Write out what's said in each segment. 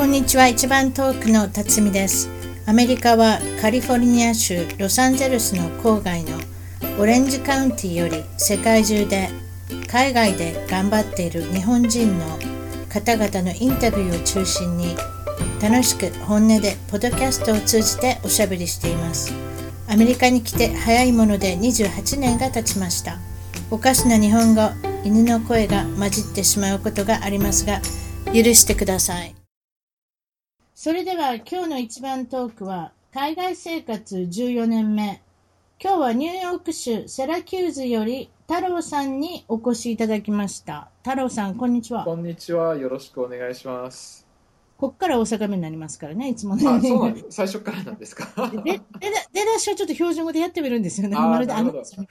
こんにちは。一番遠くの辰巳です。アメリカはカリフォルニア州ロサンゼルスの郊外のオレンジカウンティより世界中で海外で頑張っている日本人の方々のインタビューを中心に楽しく本音でポッドキャストを通じておしゃべりしています。アメリカに来て早いもので28年が経ちました。おかしな日本語犬の声が混じってしまうことがありますが許してください。それでは今日の一番トークは海外生活14年目今日はニューヨーク州セラキューズより太郎さんにお越しいただきました太郎さんこんにちはこんにちは。よろしくお願いします。こっから大阪弁になりますからねいつもねあ、そうなん。最初からなんですか？で出だ出だしはちょっと標準語でやってみるんですよね。まるであのでしょ。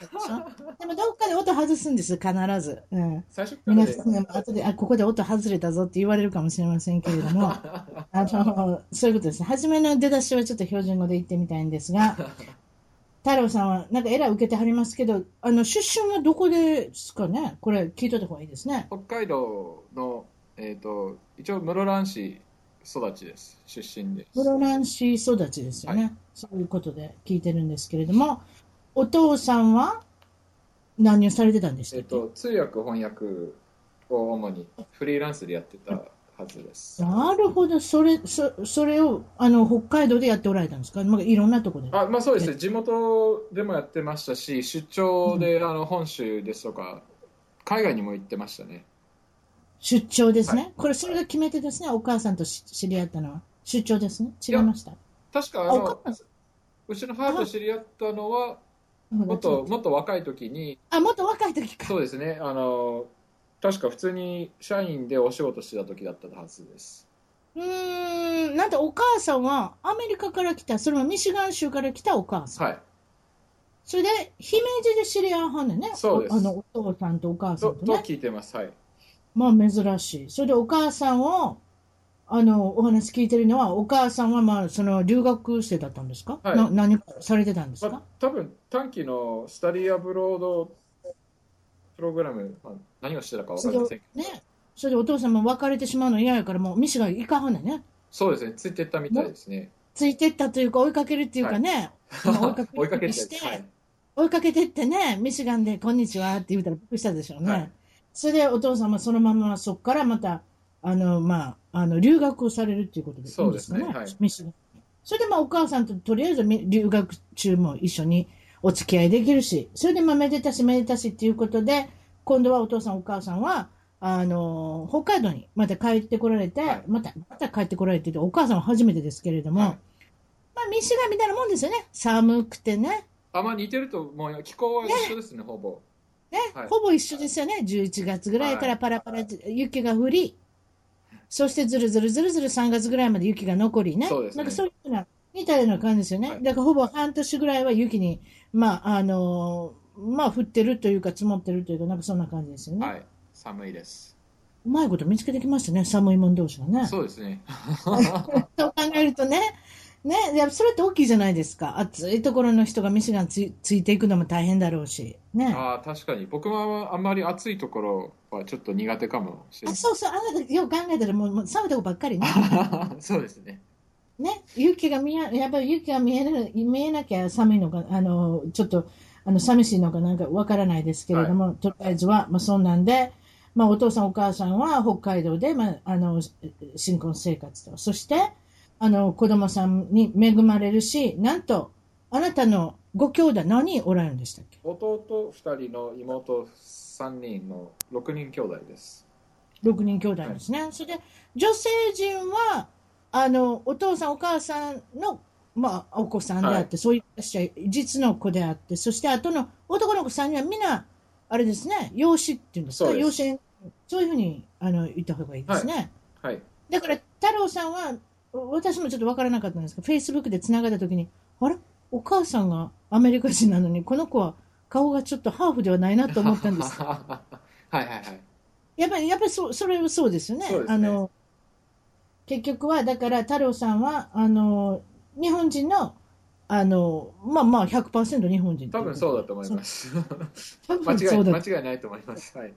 でもどっかで音外すんです、必ず。うん。最初からで皆さんね、後で、あ、ここで音外れたぞって言われるかもしれませんけれども、あの、そういうことですね。初めの出だしはちょっと標準語で言ってみたいんですが、太郎さんはなんかエラー受けてはりますけど、あの、出身はどこですかねこれ聞いといた方がいいですね。北海道の、えっ、と、一応室蘭市育ちです。出身です。室蘭市育ちですよね、はそういうことで聞いてるんですけれども、お父さんは何をされてたんでしたっけ、えっ、と、通訳翻訳を主にフリーランスでやってたはずです。なるほど、それ、そそれを、あの、北海道でやっておられたんですか？まあ、いろんなところで。あ、まあそうですね。地元でもやってましたし、出張で、あの本州ですとか、海外にも行ってましたね。出張ですね、はこれ、それが決め手ですね。お母さんとし知り合ったのは。出張ですね。違いました。確かあのうちの母と知り合ったのは、もっと、もっと若い時に、あ、もっと若い時か。そうですね。あの、確か普通に社員でお仕事してた時だったはずです。うーん、なんてお母さんはアメリカから来た、それもミシガン州から来たお母さん。はい。それで、姫路で知り合うはんねんね。そうですおあの、お父さんとお母さと、とんとね。聞いてます。はい。まあ珍しい。それでお母さんを、あの、お話聞いてるのは、お母さんはまあ、その、留学生だったんですか、はいな何かされてたんですか、まあ、多分短期のスタディアブロードプログラム、まあ、何をしてたか分かりませんけど、ね。それでお父さんも別れてしまうの嫌やから、もうミシが行かはんねんね。そうですね。ついてったみたいですね。ついてったというか、追いかけるっていうかね。まあ追いかけ 追いかけて。追いかけてってね、ミシガンで、こんにちはって言ったらびっくりしたでしょうね。はいそれでお父さんもそのままそこからまた、あの、まあ、あの、留学をされるっていうことでいいんですかね？ねはいミシガン。それでまあお母さんととりあえずみ留学中も一緒にお付き合いできるし、それでまあめでたしめでたしっていうことで、今度はお父さんお母さんは、あの、北海道にまた帰ってこられて、はいまた、また帰ってこられてて、お母さんは初めてですけれども、はいまあミシガンみたいなもんですよね。寒くてね。あ、まあ似てると、もう気候は一緒ですね、ほぼ。ね、はいほぼ一緒ですよね。11月ぐらいからパラパラ雪が降り、そしてずるずるずるずる3月ぐらいまで雪が残りね。そうですねなんかそういうような、似たような感じですよね。はいだからほぼ半年ぐらいは雪に、まあ、あのーまあ、降ってるというか積もってるというか、なんかそんな感じですよね。はい。寒いです。うまいこと見つけてきましたね、寒いもん同士がね。そうですね。そう考えるとね、ね、いやそれって大きいじゃないですか。暑いところの人がミシガンついついていくのも大変だろうし。ね。ああ、確かに。僕はあんまり暑いところはちょっと苦手かもしれない。あそうそう、あなたよく考えたらもうもう寒いとこばっかりね。そうですね。ね、雪が見え、やっぱり雪が見える、見えなきゃ寒いのか、あの、ちょっと、あの、寂しいのかなんかわからないですけれども、とりあえずは、まあ、そんなんで、まあ、お父さんお母さんは北海道で、まあ、あの、新婚生活と、そして、あの、子供さんに恵まれるし、なんと、あなたのご兄弟何人おられるんでしたっけ？弟2人の妹3人の6人兄弟です。6人兄弟ですね。それで、女性陣は、あの、お父さんお母さんの、まあ、お子さんであって、そういう実の子であって、そして後の男の子3人はみんな、あれですね、養子っていうんですか、養子縁、そういうふうにあの言った方がいいですね。はい。だから、太郎さんは、私もちょっとわからなかったんですけど、フェイスブックでつながったときに、あれ？お母さんがアメリカ人なのに、この子は顔がちょっとハーフではないなと思ったんです。はいはいはい。やっぱり、やっぱりそそれはそうですよね。ねあの、結局は、だから太郎さんは、あの、日本人の、あの、まあまあ100%日本人。多分そうだと思います。間違いないと思います。はい。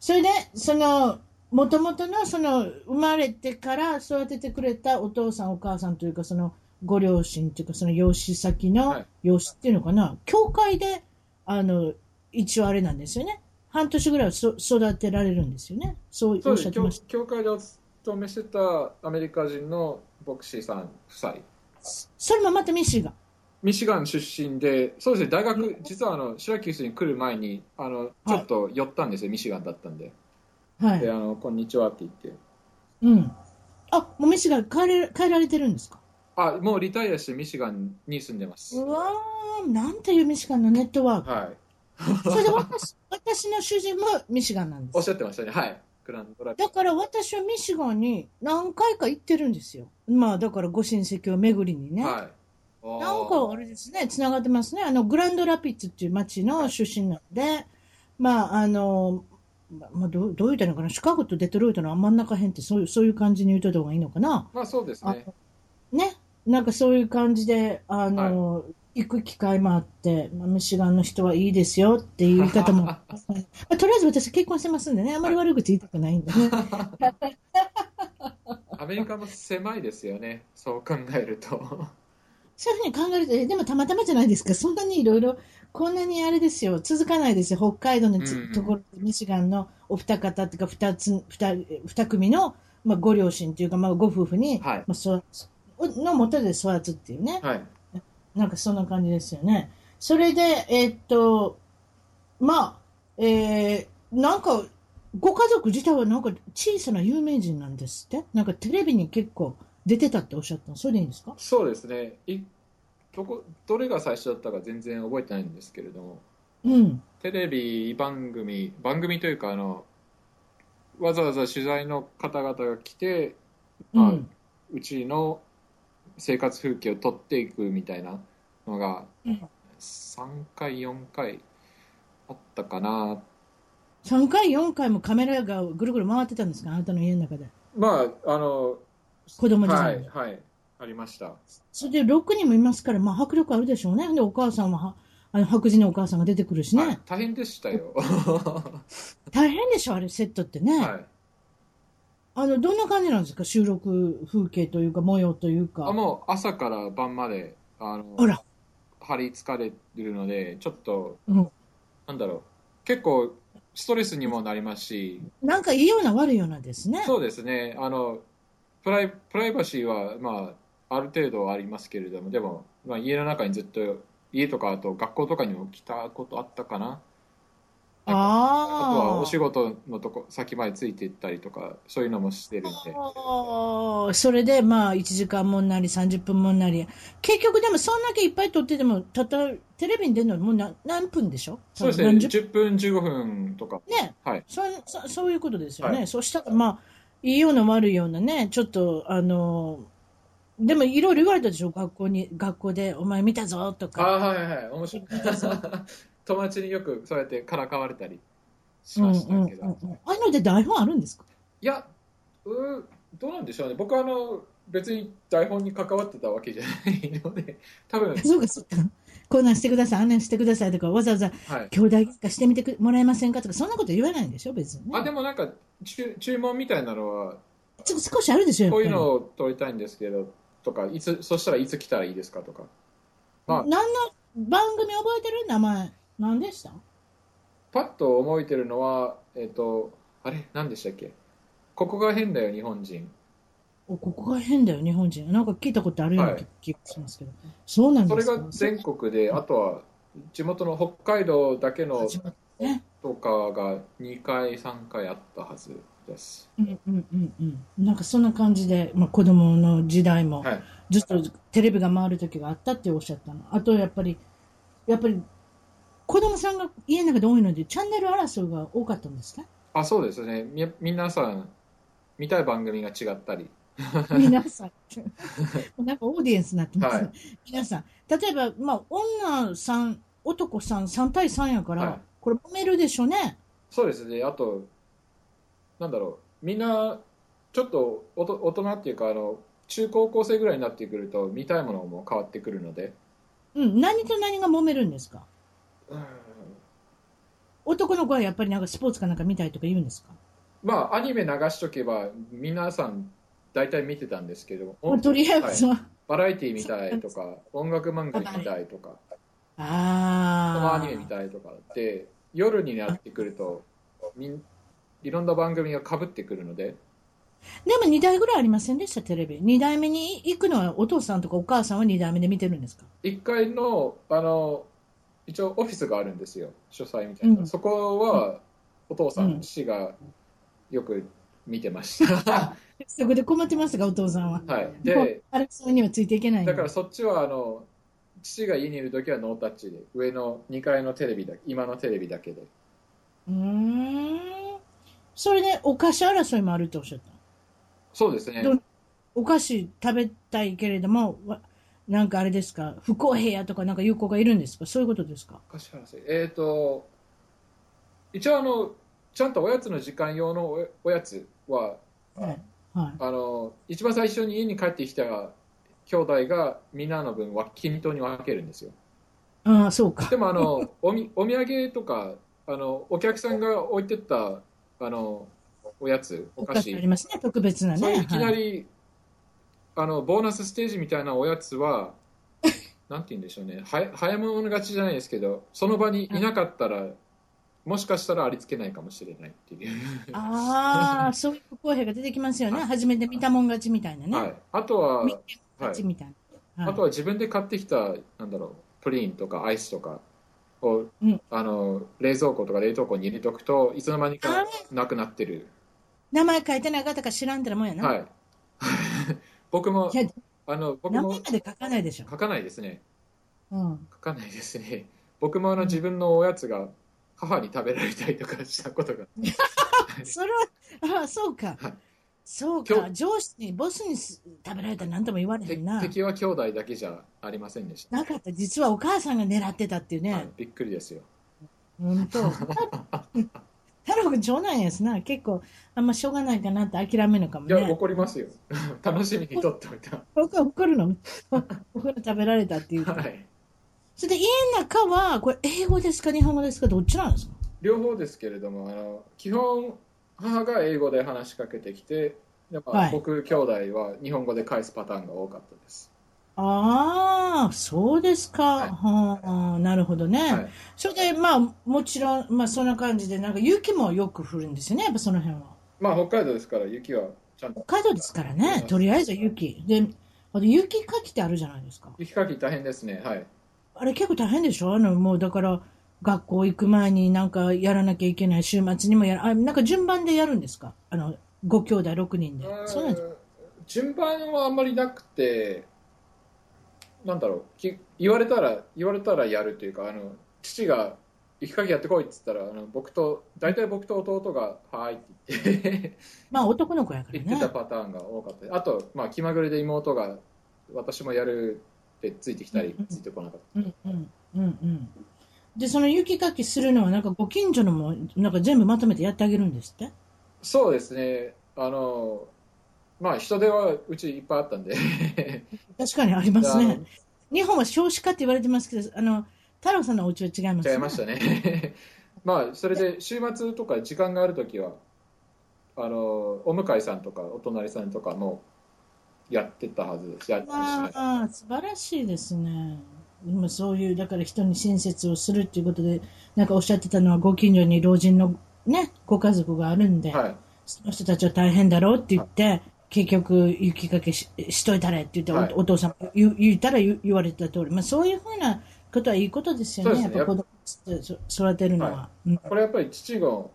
それで、その、もともとのその生まれてから育ててくれたお父さんお母さんというかそのご両親というかその養子先のはい。養子っていうのかな、教会であの一応あれなんですよね。半年ぐらいはそ育てられるんですよね。そうおっしゃってました。教会でお勤めしてたアメリカ人の牧師さん夫妻。それもまたミシガン。ミシガン出身でそうですね大学実はあのシラキュースに来る前にあのちょっと寄ったんですよ、ミシガンだったんではい、であのこんにちはって言って。うん、あもうミシガン帰れ帰られてるんですか？あもうリタイアしてミシガンに住んでます。うわーなんていうミシガンのネットワーク。はい。それで私私の主人もミシガンなんです。おっしゃってましたね。はい。グランドラピだから私はミシガンに何回か行ってるんですよ。まあだからご親戚を巡りにね。はい。なんかあれですね、つながってますね。あの、グランドラピッツっていう町の出身なので、まああの、まあ、どうどう言ったらいいのかな、シカゴとデトロイトの真ん中辺ってそういうそういう感じに言うといた方がいいのかな？まあそうですね。ね？なんかそういう感じで、あの、行く機会もあって、まあ、ミシガンの人はいいですよっていう言い方も、まあ、とりあえず私結婚してますんでね、あんまり悪口言いたくないんでね。アメリカも狭いですよね。そう考えると。そういうふうに考えると、えでもたまたまじゃないですか、そんなにいろいろ、こんなにあれですよ、続かないですよ、北海道のつうんうん。ところで、ミシガンのお二方っていうか、二つ、二二組の、まあ、ご両親というか、まあ、ご夫婦に、はい。まあ、そのもとで育つっていうね、はい。なんかそんな感じですよね。それで、えーっと、まあ、えーなんか、ご家族自体はなんか小さな有名人なんですって？なんかテレビに結構出てたっておっしゃったのそれでいいんですか？そうですね。いどこどれが最初だったか全然覚えてないんですけれどもうん。テレビ番組番組というかあのわざわざ取材の方々が来て、まあうん。うちの生活風景を撮っていくみたいなのがうん3回4回あったかな3回、4回もカメラがぐるぐる回ってたんですか？あなたの家の中で。まああの子供時は代に。いはいありましたそれで6人もいますから、まあ迫力あるでしょうね。で、お母さんは、はあの白人のお母さんが出てくるしね。はい、大変でしたよ 大変でしょ、あれ、セットってね。はいあの、どんな感じなんですか？収録風景というか、模様というか。あもう朝から晩まであのあら。張り付かれるのでちょっとうん。なんだろう結構ストレスにもなりますしなんかいいような悪いようなですね。そうですねあのプライプライバシーは、まあ、ある程度はありますけれどもでも、まあ、家の中にずっと家とかあと学校とかにも来たことあったかな。あとはあお仕事のとこ先までついていったりとかそういうのもしてるんで。ああ。それで、まあ、1時間もんなり、30分もんなり。結局、でも、そんだけいっぱい撮ってても、たった、テレビに出るのもう何何分でしょ？そうですね。何十？10分15分とか。ね。はい。そそそういうことですよね。はい。そしたら、まあ、いいような悪いようなね、ちょっと、あの、でもいろいろ言われたでしょ？学校に、学校で、お前見たぞとあか。はいはいはい。面白い。友達によくそうやってからかわれたりしましたけど、うんうんうんうん。ああいうのって台本あるんですか？いやうーどうなんでしょうね。僕はあの別に台本に関わってたわけじゃないので 多分。そうか、そうか。こんなんしてください、あんなんしてくださいとか、わざわざはい。兄弟喧嘩してみてくもらえませんかとか、そんなこと言わないんでしょ、別に、ね。あでもなんか注注文みたいなのはちょっと少しあるでしょ。こういうのを撮りたいんですけどとかいつそしたらいつ来たらいいですかとか。まあ。何の番組覚えてる名前？何でした？パッと覚えてるのはえっ、とあれ？何でしたっけ？ここが変だよ日本人。おここが変だよ、日本人。なんか聞いたことあるようなはい。気がしますけど。そうなんですか？それが全国であとは地元の北海道だけの。とかが2回3回あったはずですうんうんうんうん。なんかそんな感じで、まあ、子供の時代もはいずっとテレビが回る時があったっておっしゃったの。あとやっぱり、やっぱり子供さんが家の中で多いので、チャンネル争いが多かったんですか？あそうですねみ皆さん見たい番組が違ったり 皆さん。なんかオーディエンスになってます、ねはい皆さん。例えば、まあ、女さん、男さん3対3やから、はいこれ揉めるでしょうね。そうですねあとなんだろう。みんなちょっとおと大人っていうかあの中高校生ぐらいになってくると見たいものも変わってくるので。うん。何と何が揉めるんですか？うん男の子はやっぱりなんかスポーツかなんか見たいとか言うんですか？まあアニメ流しとけば皆さん大体見てたんですけど。もうとりあえず。は、バラエティ見たいとか音楽漫画見たいとか。ああ。アニメ見たいとかって夜になってくるとみんいろんな番組がかぶってくるので。でも2台ぐらいありませんでした、テレビ。2台目に行くのはお父さんとかお母さんは2台目で見てるんですか？1階のあの一応オフィスがあるんですよ。書斎みたいな、うん。そこはお父さん、うん父がよく見てました。そこで困ってますが、お父さんは。はい。であれ、それにはついていけないのだからそっちはあの父が家にいる時はノータッチで上の2階のテレビだ今のテレビだけで。うーん。それでお菓子争いもあるっておっしゃった。そうですねどお菓子食べたいけれども、わなんかあれですか、不公平やとかなんかいう子がいるんですか？そういうことですか？柏原生えっ、と一応あのちゃんとおやつの時間用のおおやつははい。はい。あの一番最初に家に帰ってきた兄弟がみんなの分は均等に分けるんですよああ、そうか。でもあのおみお土産とかあのお客さんが置いてったあのおやつお菓子。あ子りますね、特別なね。いきなはい。り、あのボーナスステージみたいなおやつは なんて言うんでしょうね。は早物勝ちじゃないですけどその場にい。なかったら、もしかしたらありつけないかもしれないっていう、ああ、そういう不公平が出てきますよね。はい。初めて見たもん勝ちみたいなね。はい、あとは、見はいて勝ちみたいな。はい。あとは自分で買ってきたなんだろうプリンとかアイスとかを、うんあの冷蔵庫とか冷凍庫に入れとくといつの間にかなくなってる名前書いてなかったか知らんてなもんやな。はい 僕もあの僕も名前まで書かないでしょ。書かないですねうん。書かないですね僕もあの自分のおやつが母に食べられたりとかしたことが それは、ああ、そうかはい。そう今か。上司に、ボスにす食べられたら何とも言われへてんな。敵は兄弟だけじゃありませんでした、なかった。実はお母さんが狙ってたっていうはいね。びっくりですよ本当。太郎君長男やしな。結構、あんましょうがないかなって諦めるのかもいやね。怒りますよ 楽しみにとっておいた僕は怒るの？お風呂食べられたっていうか。はいそれで家の中は、これ英語ですか日本語ですかどっちなんですか？両方ですけれどもあの基本母が英語で話しかけてきてやっぱはい僕兄弟は日本語で返すパターンが多かったです、ああ、そうですか。はいはあ、なるほどね。はい、それで、まあ、もちろん、まあ、そんな感じで、なんか雪もよく降るんですよね、やっぱその辺は。まあ北海道ですから雪はちゃんと北海道ですからね、とりあえず雪。で、あと雪かきってあるじゃないですか。雪かき大変ですねはいあれ結構大変でしょ？あの、もうだから、学校行く前になんかやらなきゃいけない、週末にもやる、あ、なんか順番でやるんですか？あの、5兄弟6人で。そうなんですうん順番はあんまりなくてなんだろうき言われたら言われたらやるというかあの父が雪かきやってこいって言ったらあの僕と大体僕と弟が「はーい」って言って。まあ男の子やから言ってたね。パターンが多かった。あと、まあ、気まぐれで妹が私もやるってついてきたりうんついてこなかっうんうんうんうん。で、その雪かきするのは、なんかご近所のも、なんか全部まとめてやってあげるんですって？たそうですね。あのまあ人手はうちいっぱいあったんで。確かにありますね。日本は少子化って言われてますけど、あの、太郎さんのお家は違います違いましたね。まあそれで週末とか時間があるときはあのお向かいさんとかお隣さんとかもやってたはずです。やってまし素晴らしいですね。今そういう、だから人に親切をするっていうことで、なんかおっしゃってたのは、ご近所に老人のね、ご家族があるんで、はい。その人たちは大変だろうって言って、結局、雪かけししといたれって言って、おはい。お父さんも言う言ったら言言われた通り、まあそういうふうなことはいいことですよね、ね。やっぱ子供そ育てるのは。はうんこれやっぱり父の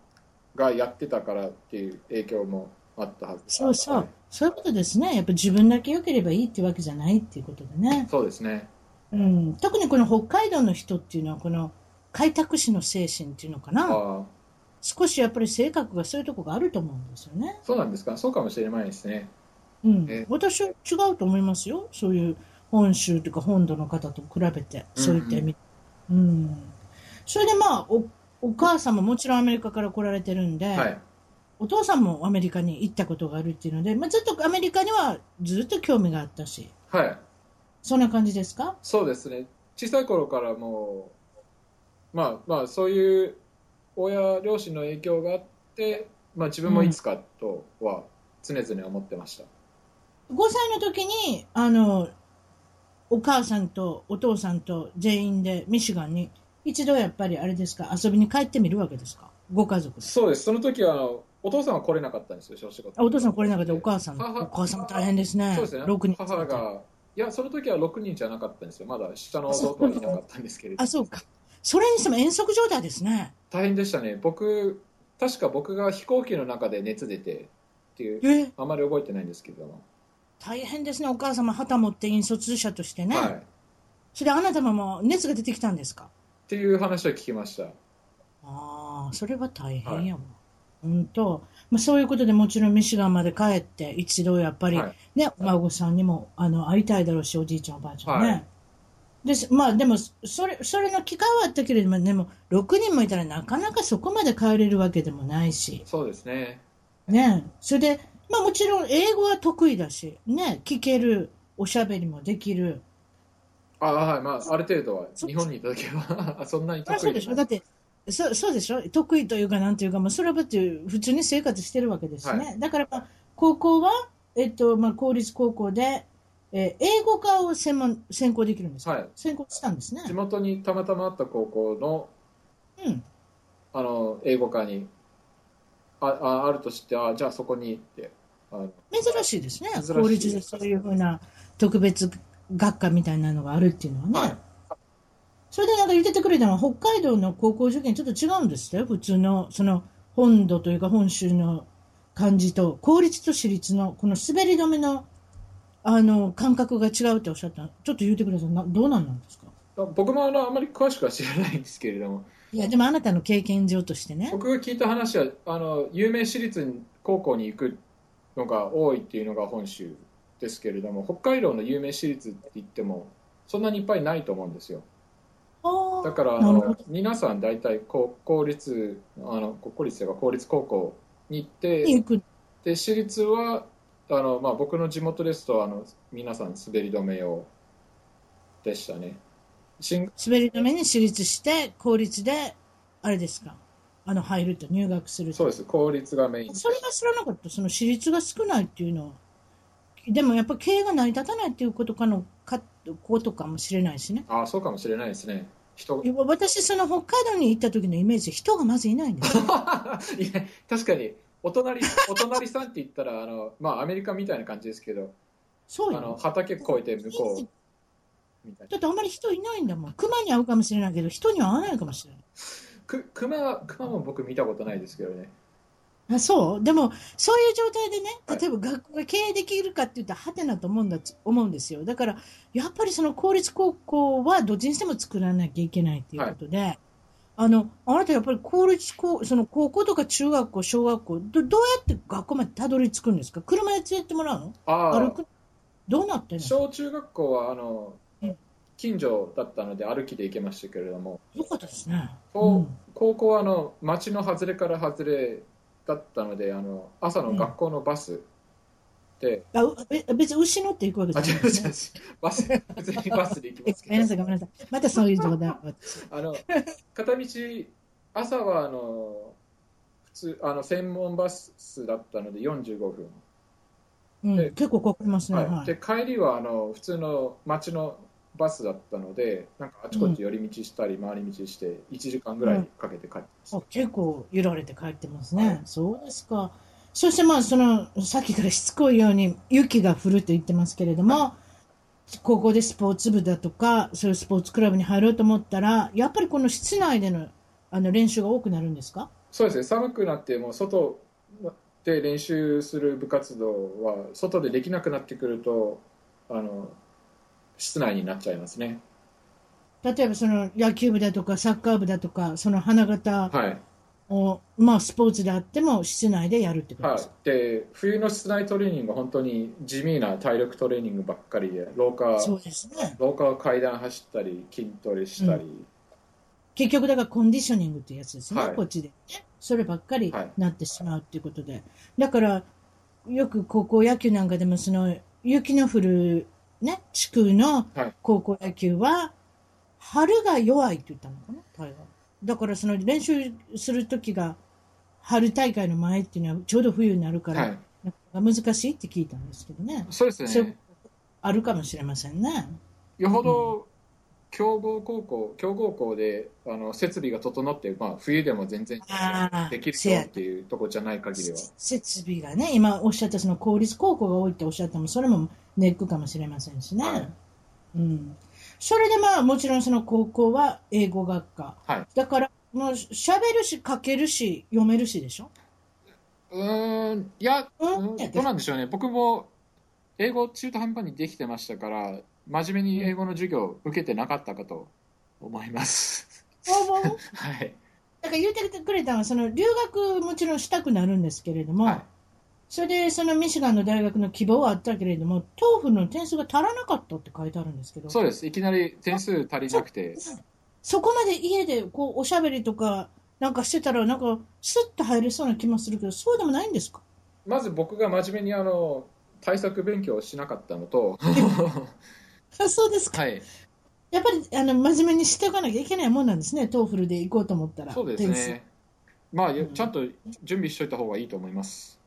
がやってたからっていう影響もあったはずそうそう、はい。そういうことですね。やっぱ自分だけ良ければいいってわけじゃない。っていうことでね。そうですね。うん、特にこの北海道の人っていうのは、この開拓使の精神っていうのかな。少しやっぱり性格がそういうところがあると思うんですよね。そうなんですか？そうかもしれないですね。うん。え、私は違うと思いますよ。そういう本州とか本土の方と比べて、そういった意味。うん、それでまあお、お母さんももちろんアメリカから来られてるんで、はい。お父さんもアメリカに行ったことがあるっていうので、まあ、ずっとアメリカにはずっと興味があったし、はい。そんな感じですか？そうですね。小さい頃からもうまあまあそういう親両親の影響があってまあ、自分もいつかとは常々思ってました、5歳の時に、あの、お母さんとお父さんと全員でミシガンに一度やっぱりあれですか、遊びに帰ってみるわけですか？ご家族で。そうですその時はお父さんは来れなかったんですよお仕事あお父さん来れなかったお母さん。母お母さんも大変ですね。そうですね6人。母がいやその時は6人じゃなかったんですよまだ下の弟はいなかったんですけれどあ、そうか。それにしても遠足状態ですね。大変でしたね僕確か僕が飛行機の中で熱出てっていうえ？あまり覚えてないんですけれども、大変ですね。お母様旗持って引率者としてね。はい、っそれであなたももう熱が出てきたんですか？ていう話を聞きましたああ、それは大変やわ。本当、まあ、そういうことでもちろんミシガンまで帰って、一度やっぱり、はいね、お孫さんにもあの会いたいだろうし、おじいちゃん、おばあちゃんね。はいです。まあ、でもそれ、それの機会はあったけれども、でも、6人もいたらなかなかそこまで帰れるわけでもないし、そうですね。ね、それで、まあ、もちろん英語は得意だし、ね、聞ける、おしゃべりもできる。あはい。まあある程度は日本にいた時は そんなに得意あそうでしょ。だってそそうでしょ。得意というかなんていうか、まあ、それはだって普通に生活してるわけですね、はだから、まあ、高校は、えっとまあ、公立高校で、えー英語科を専門専攻できるんですか、はい。専攻したんですね。地元にたまたまあった高校のうん。あの英語科にあああるとしてあじゃあそこに行って珍しいですね。珍しい公立でそういうふうな特別学科みたいなのがあるっていうのはね、はい。それでなんか言っててくれたのは北海道の高校受験ちょっと違うんですって？普通のその本土というか本州の感じと公立と私立のこの滑り止めのあの感覚が違うっておっしゃった。ちょっと言ってください。などうなんなんですか？僕もあのあまり詳しくは知らないんですけれども。いやでもあなたの経験上としてね。僕が聞いた話はあの有名私立高校に行くのが多いっていうのが本州ですけれども北海道の有名私立って言ってもそんなにいっぱいないと思うんですよ。だからあの皆さん大体公公立あの国公立というか公立高校に行ってで私立はあの、まあ、僕の地元ですとあの皆さん滑り止め用でしたね。進滑り止めに私立して公立であれですか？あの入ると入学すると。そうです。公立がメインそれが知らなかった、その私立が少ないっていうのは、でもやっぱ経営が成り立たないっていうことかのかことかもしれないしね。ああそうかもしれないですね。人。私、その北海道に行った時のイメージ、人がまずいないんです 確かにお隣お隣さんって言ったらあの、まあ、アメリカみたいな感じですけどそうあのよ。畑越えて向こうだってあんまり人いないんだもん。熊に会うかもしれないけど、人には会わないかもしれない。く熊は熊も僕見たことないですけどねあそう？でも、そういう状態でねはい、例えば学校が経営できるかって言ったら、はてなと思うんだ思うんですよ。だから、やっぱりその公立高校はどっちにしても作らなきゃいけないっていうことで、あの、あなたやっぱり公立高、その高校とか中学校、小学校、どどうやって学校までたどり着くんですか？車で連れてってもらうの？ああ歩くどうなってんの？小中学校はあのうん近所だったので歩きで行けましたけれども。よかったですね。うん。高校はあの町の外れから外れだったのであの朝の学校のバスで、あうえ別に牛乗って行くわけじゃない。ですね。バス普通にバスで行きえます。ごめんなさい、けどごめんなさい。またそういう冗談。私あの片道朝はあの普通あの専門バスだったので45分、うん。で結構かかりますね。はい。はい。で帰りはあの普通の町のバスだったのでなんかあちこち寄り道したり回り道して1時間ぐらいかけて帰ってました、あ結構揺られて帰ってますね、はい。そうですか。そしてまあそのさっきからしつこいように雪が降ると言ってますけれども、高校でスポーツ部だとかそういうスポーツクラブに入ろうと思ったらやっぱりこの室内でのあの練習が多くなるんですか？そうですね。寒くなってもう外で練習する部活動は外でできなくなってくるとあの室内になっちゃいますね。例えばその野球部だとかサッカー部だとかその花形はい、を、まあスポーツであっても室内でやるってことはいです。か、、で冬の室内トレーニングは本当に地味な体力トレーニングばっかりで廊下そうですね。廊下を階段走ったり筋トレしたり、結局だからコンディショニングっていうやつですね、はい。こっちで、ね、そればっかりはい。なってしまうっていうことで、だからよく高校野球なんかでもその雪の降る、ね、地区のはい。高校野球は春が弱いって言ったのかな、台湾だからその練習するときが春大会の前っていうのはちょうど冬になるから、難しいって聞いたんですけどね。そうですね。あるかもしれませんね。よほど強豪高校、強豪校であの設備が整って、まあ、冬でも全然できるよっていうとこじゃない限りは。設備がね、今おっしゃったその公立高校が多いっておっしゃったのも、それもネックかもしれませんしね。はいうん。それでまあ、もちろんその高校は英語学科。はい。だから、もう喋るし、書けるし、読めるしでしょ？うーん、いや、うんうんどうなんでしょうね。僕も英語中途半端にできてましたから、真面目に英語の授業を受けてなかったかと思います。はい。だから言ってくれたのは、その留学もちろんしたくなるんですけれども、はい。それでそのミシガンの大学の希望はあったけれども、 TOEFL の点数が足らなかったって書いてあるんですけど、そうです。いきなり点数足りなくて、そこまで家でこうおしゃべりとかなんかしてたら、なんかスッと入れそうな気もするけど、そうでもないんですか？まず僕が真面目にあの、対策勉強をしなかったのと、あ そうですか。はい。やっぱりあの真面目にしておかなきゃいけないもんなんですね、 TOEFL で行こうと思ったら。そうですね。まあ、よちゃんと準備しといた方がいいと思います。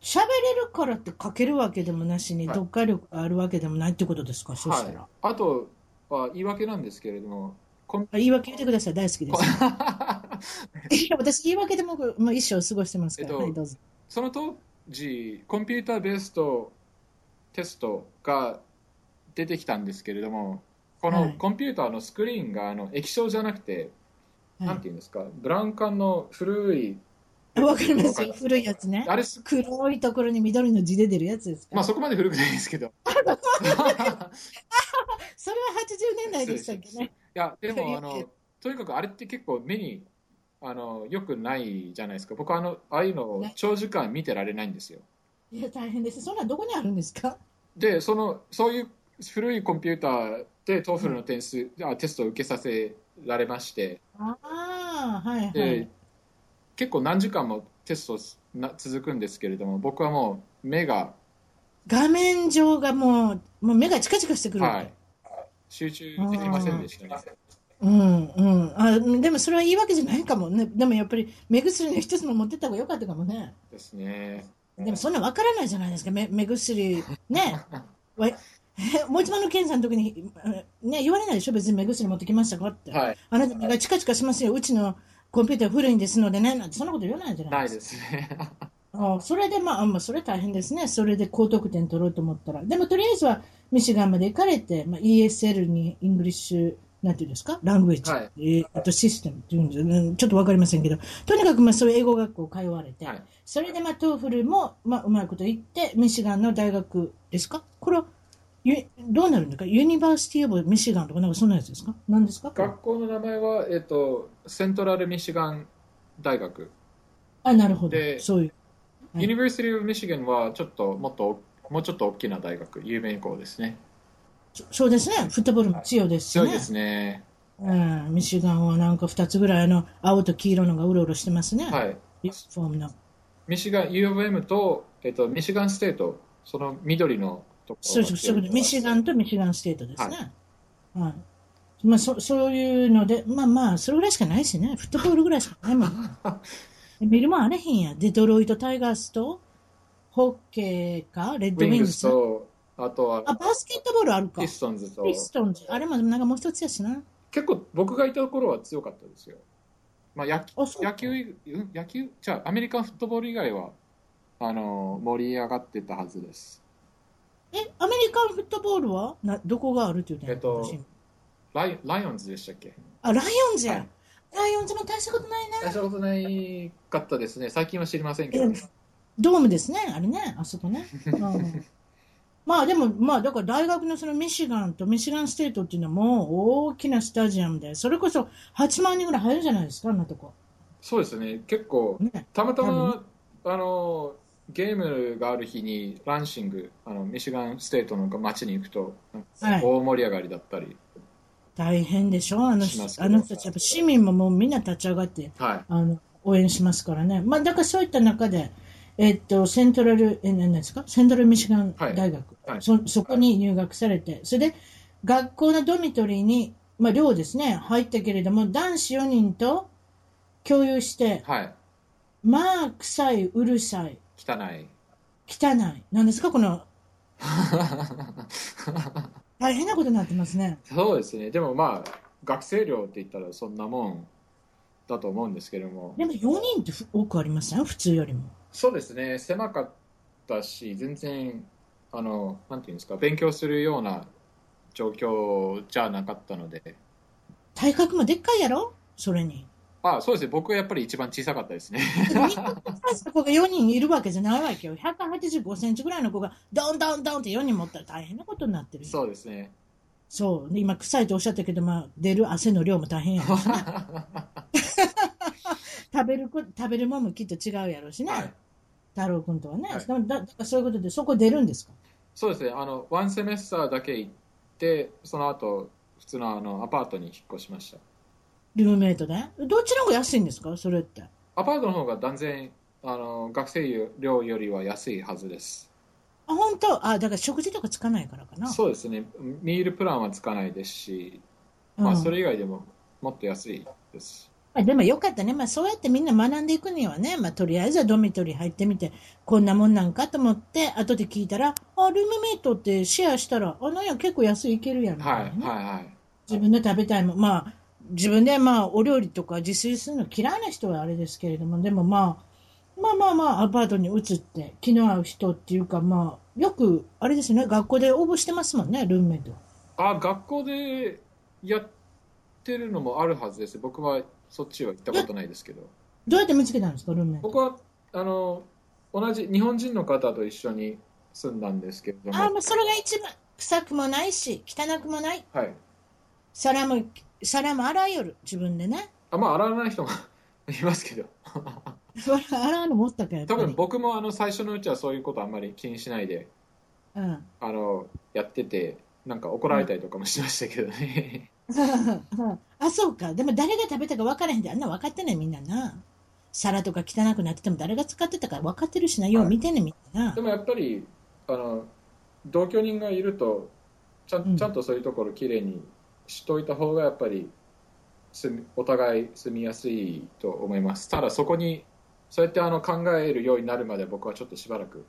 喋れるからって書けるわけでもなしに、はい読解力があるわけでもないってことですか、そうしたら。はい。あとは言い訳なんですけれども、言い訳言ってください、大好きです。いや私、言い訳でももう一生過ごしてますから、えっとはい、どうぞ。その当時、コンピューターベースとテストが出てきたんですけれども、こはいのコンピューターのスクリーンがあの液晶じゃなくて、はいなんていうんですか、ブラウン管の古い、わかりますよ、古いやつね。あれす、黒いところに緑の字で出るやつですか、まあそこまで古くないですけど、い それは80年代でしたっけね。や、でもあの、とにかくあれって結構目にあの良くないじゃないですか。僕はあの、ああいうのを長時間見てられないんですよ。いや、大変です。そんなんどこにあるんですか？で、その、そういう古いコンピューターで TOEFL の点数、あテストを受けさせられまして、ああ、はいはでい。結構何時間もテストが続くんですけれども、僕はもう目が、画面上がもう、もう目がチカチカしてくる。はい、集中できませんでしたね。うんうん。あでもそれはいいわけじゃないかもね。でもやっぱり目薬の一つも持ってった方がよかったかもね。ですね。でもそんなわからないじゃないですか。目目薬、ね。もう一番の検査の時に、ね、言われないでしょ？別に目薬持ってきましたかって。はい。あなた目がチカチカしますよ。うちのコンピューター古いんですのでね。なんてそんなこと言わないじゃなないいでですすね。か。あそれでまあ、あまあ、それ大変ですね。それで高得点取ろうと思ったら。でもとりあえずはミシガンまで行かれて、まあ、ESL に English、なんていうんですか？ Language、はいえーあと System っていうんでちょっとわかりませんけど、とにかくまあそういう英語学校通われて、はい。それでまあ TOEFL もまあうまいこと言って、ミシガンの大学ですか？これはゆどうなるんですか？ University of Michigan とかなんかそんなやつですか？何ですか？学校の名前は、えっと、セントラルミシガン大学。あ、なるほど。でそういう。はいUniversity of Michigan は、ちょっともっと、もうちょっと大きな大学、有名校ですね。そそうですね。フットボールも強いですしね。強いですね。うん、ミシガンはなんか2つぐらいの青と黄色のがうろうろしてますね。はい。ユニフォームの。ミシガン、U of M と、えっと、ミシガンステート、その緑のとこそうそうそう。ミシガンとミシガンステートですね。はい。まあ、そそういうので、まあまあ、それぐらいしかないしね。フットボールぐらいしかないもん。見るもんあれへんや。デトロイト・タイガースと、ホッケーか、レッドウィングス。スと、あとはあ、バスケットボールあるか。ピストンズと、ピストンズ。あれもなんかもう一つやしな。結構僕がいた頃は強かったですよ。まあ、野野球野球？じゃあ、アメリカンフットボール以外は、あの、盛り上がってたはずです。え、アメリカンフットボールは？などこがあるって言うてんのえっと私ライライオンズでしたっけ？あ、ライオンズや。はいライオンズも大したことないな。大したことないかったですね。最近は知りませんけど。えドームですね、あれね、あそこね。うん まあでも、まあだから大学のそのミシガンとミシガンステートっていうのはもう大きなスタジアムで、それこそ8万人ぐらい入るじゃないですか、あんなとこ。そうですね。結構、ね。たまた多ま、あの、ゲームがある日にランシング、あのミシガンステートの街に行くと、はい。大盛り上がりだったり、大変でしょ？あのあの人たち、やっぱ市民ももうみんな立ち上がって、はい。あの、応援しますからね。まあだからそういった中で、えっと、セントラル、え、何ですか？セントラルミシガン大学。はい。はいそ、そこに入学されて、それで、学校のドミトリーに、まあ寮ですね、入ったけれども、男子4人と共有して、はい。まあ、臭い、うるさい、汚い。汚い。何ですか、この、大変なことになってますね。そうですね。でもまあ、学生寮って言ったらそんなもんだと思うんですけども。でも4人ってふ多くありません？普通よりも。そうですね。狭かったし、全然、あの、なんていうんですか、勉強するような状況じゃなかったので。体格もでっかいやろ？それに。あ、そうですね。僕はやっぱり一番小さかったですね。子が4人いるわけじゃないわけよ。185センチぐらいの子がドンドンドンって4人持ったら大変なことになってるよ。そうですね。そう。で今、臭いとおっしゃったけど、まあ、出る汗の量も大変やろしな。食べるこ、食べるもんもきっと違うやろうしね。はい。太郎くんとはね。はいだだだからそういうことで、そこ出るんですか？そうですね。あの、ワンセメスターだけ行って、その後、普通のあのアパートに引っ越しました。ルームメイトで。どっちの方が安いんですか？それって。アパートの方が断然、あの、学生寮よりは安いはずです。あ、本当？あ、だから食事とかつかないからかな。そうですね。ミールプランはつかないですし、うんまあ、それ以外でももっと安いです。まあ、でもよかったね。まあそうやってみんな学んでいくにはね、まあとりあえずはドミトリー入ってみて、こんなもんなんかと思って、後で聞いたら、あ、ルームメイトってシェアしたら、あ、なんや結構安いいけるやんみたはいはい、はい。自分で食べたいもん。まあ、自分でまあお料理とか自炊するの嫌いな人はあれですけれども、でもまあ、まあまあまあアパートに移って気の合う人っていうかまあ、よく、あれですね、学校で応募してますもんね、ルームメイト。あ、学校でやってるのもあるはずです。僕はそっちは行ったことないですけど。どうやって見つけたんですか、ルームメイト。僕は、あの、同じ日本人の方と一緒に住んだんですけれどああ、も、まあそれが一番、臭くもないし、汚くもない。はい。皿も、皿も洗いよる、自分でね。あ、まあ、洗わない人も いますけど。洗うの持ったかやっぱり多分僕もあの最初のうちはそういうことあんまり気にしないで、うん。あの、やってて、なんか怒られたりとかもしましたけどね。あ、そうか。でも誰が食べたか分からへんで、あんな分かってないみんなな。皿とか汚くなってても誰が使ってたか分かってるしな。よう見てんねんみんななで。もやっぱり、あの、同居人がいると、ちゃうんんちゃんとそういうところきれいにしといた方がやっぱりお互い住みやすいと思います。ただそこに、そうやってあの考えるようになるまで僕はちょっとしばらく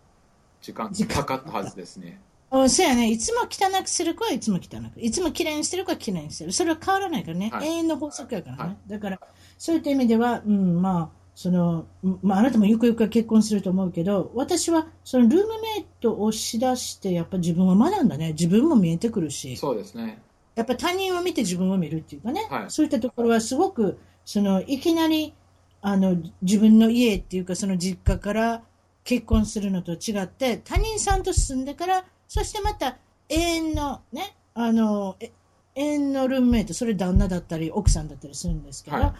時間かかったはずですね。うん、そうやね。いつも汚くする子はいつも汚く。いつも綺麗にしてる子は綺麗にしてる。それは変わらないからね。はい永遠の法則やからね。はいだから、そういった意味では、うん、まあ、その、うんまあ、あなたもゆくゆくは結婚すると思うけど、私は、そのルームメイトをしだして、やっぱ自分は学んだね。自分も見えてくるし。そうですね。やっぱ他人を見て自分を見るっていうかね、はいそういったところはすごくそのいきなりあの自分の家っていうかその実家から結婚するのと違って他人さんと住んでからそしてまた永遠のねあのえ永遠のルームメイトそれ旦那だったり奥さんだったりするんですけど、は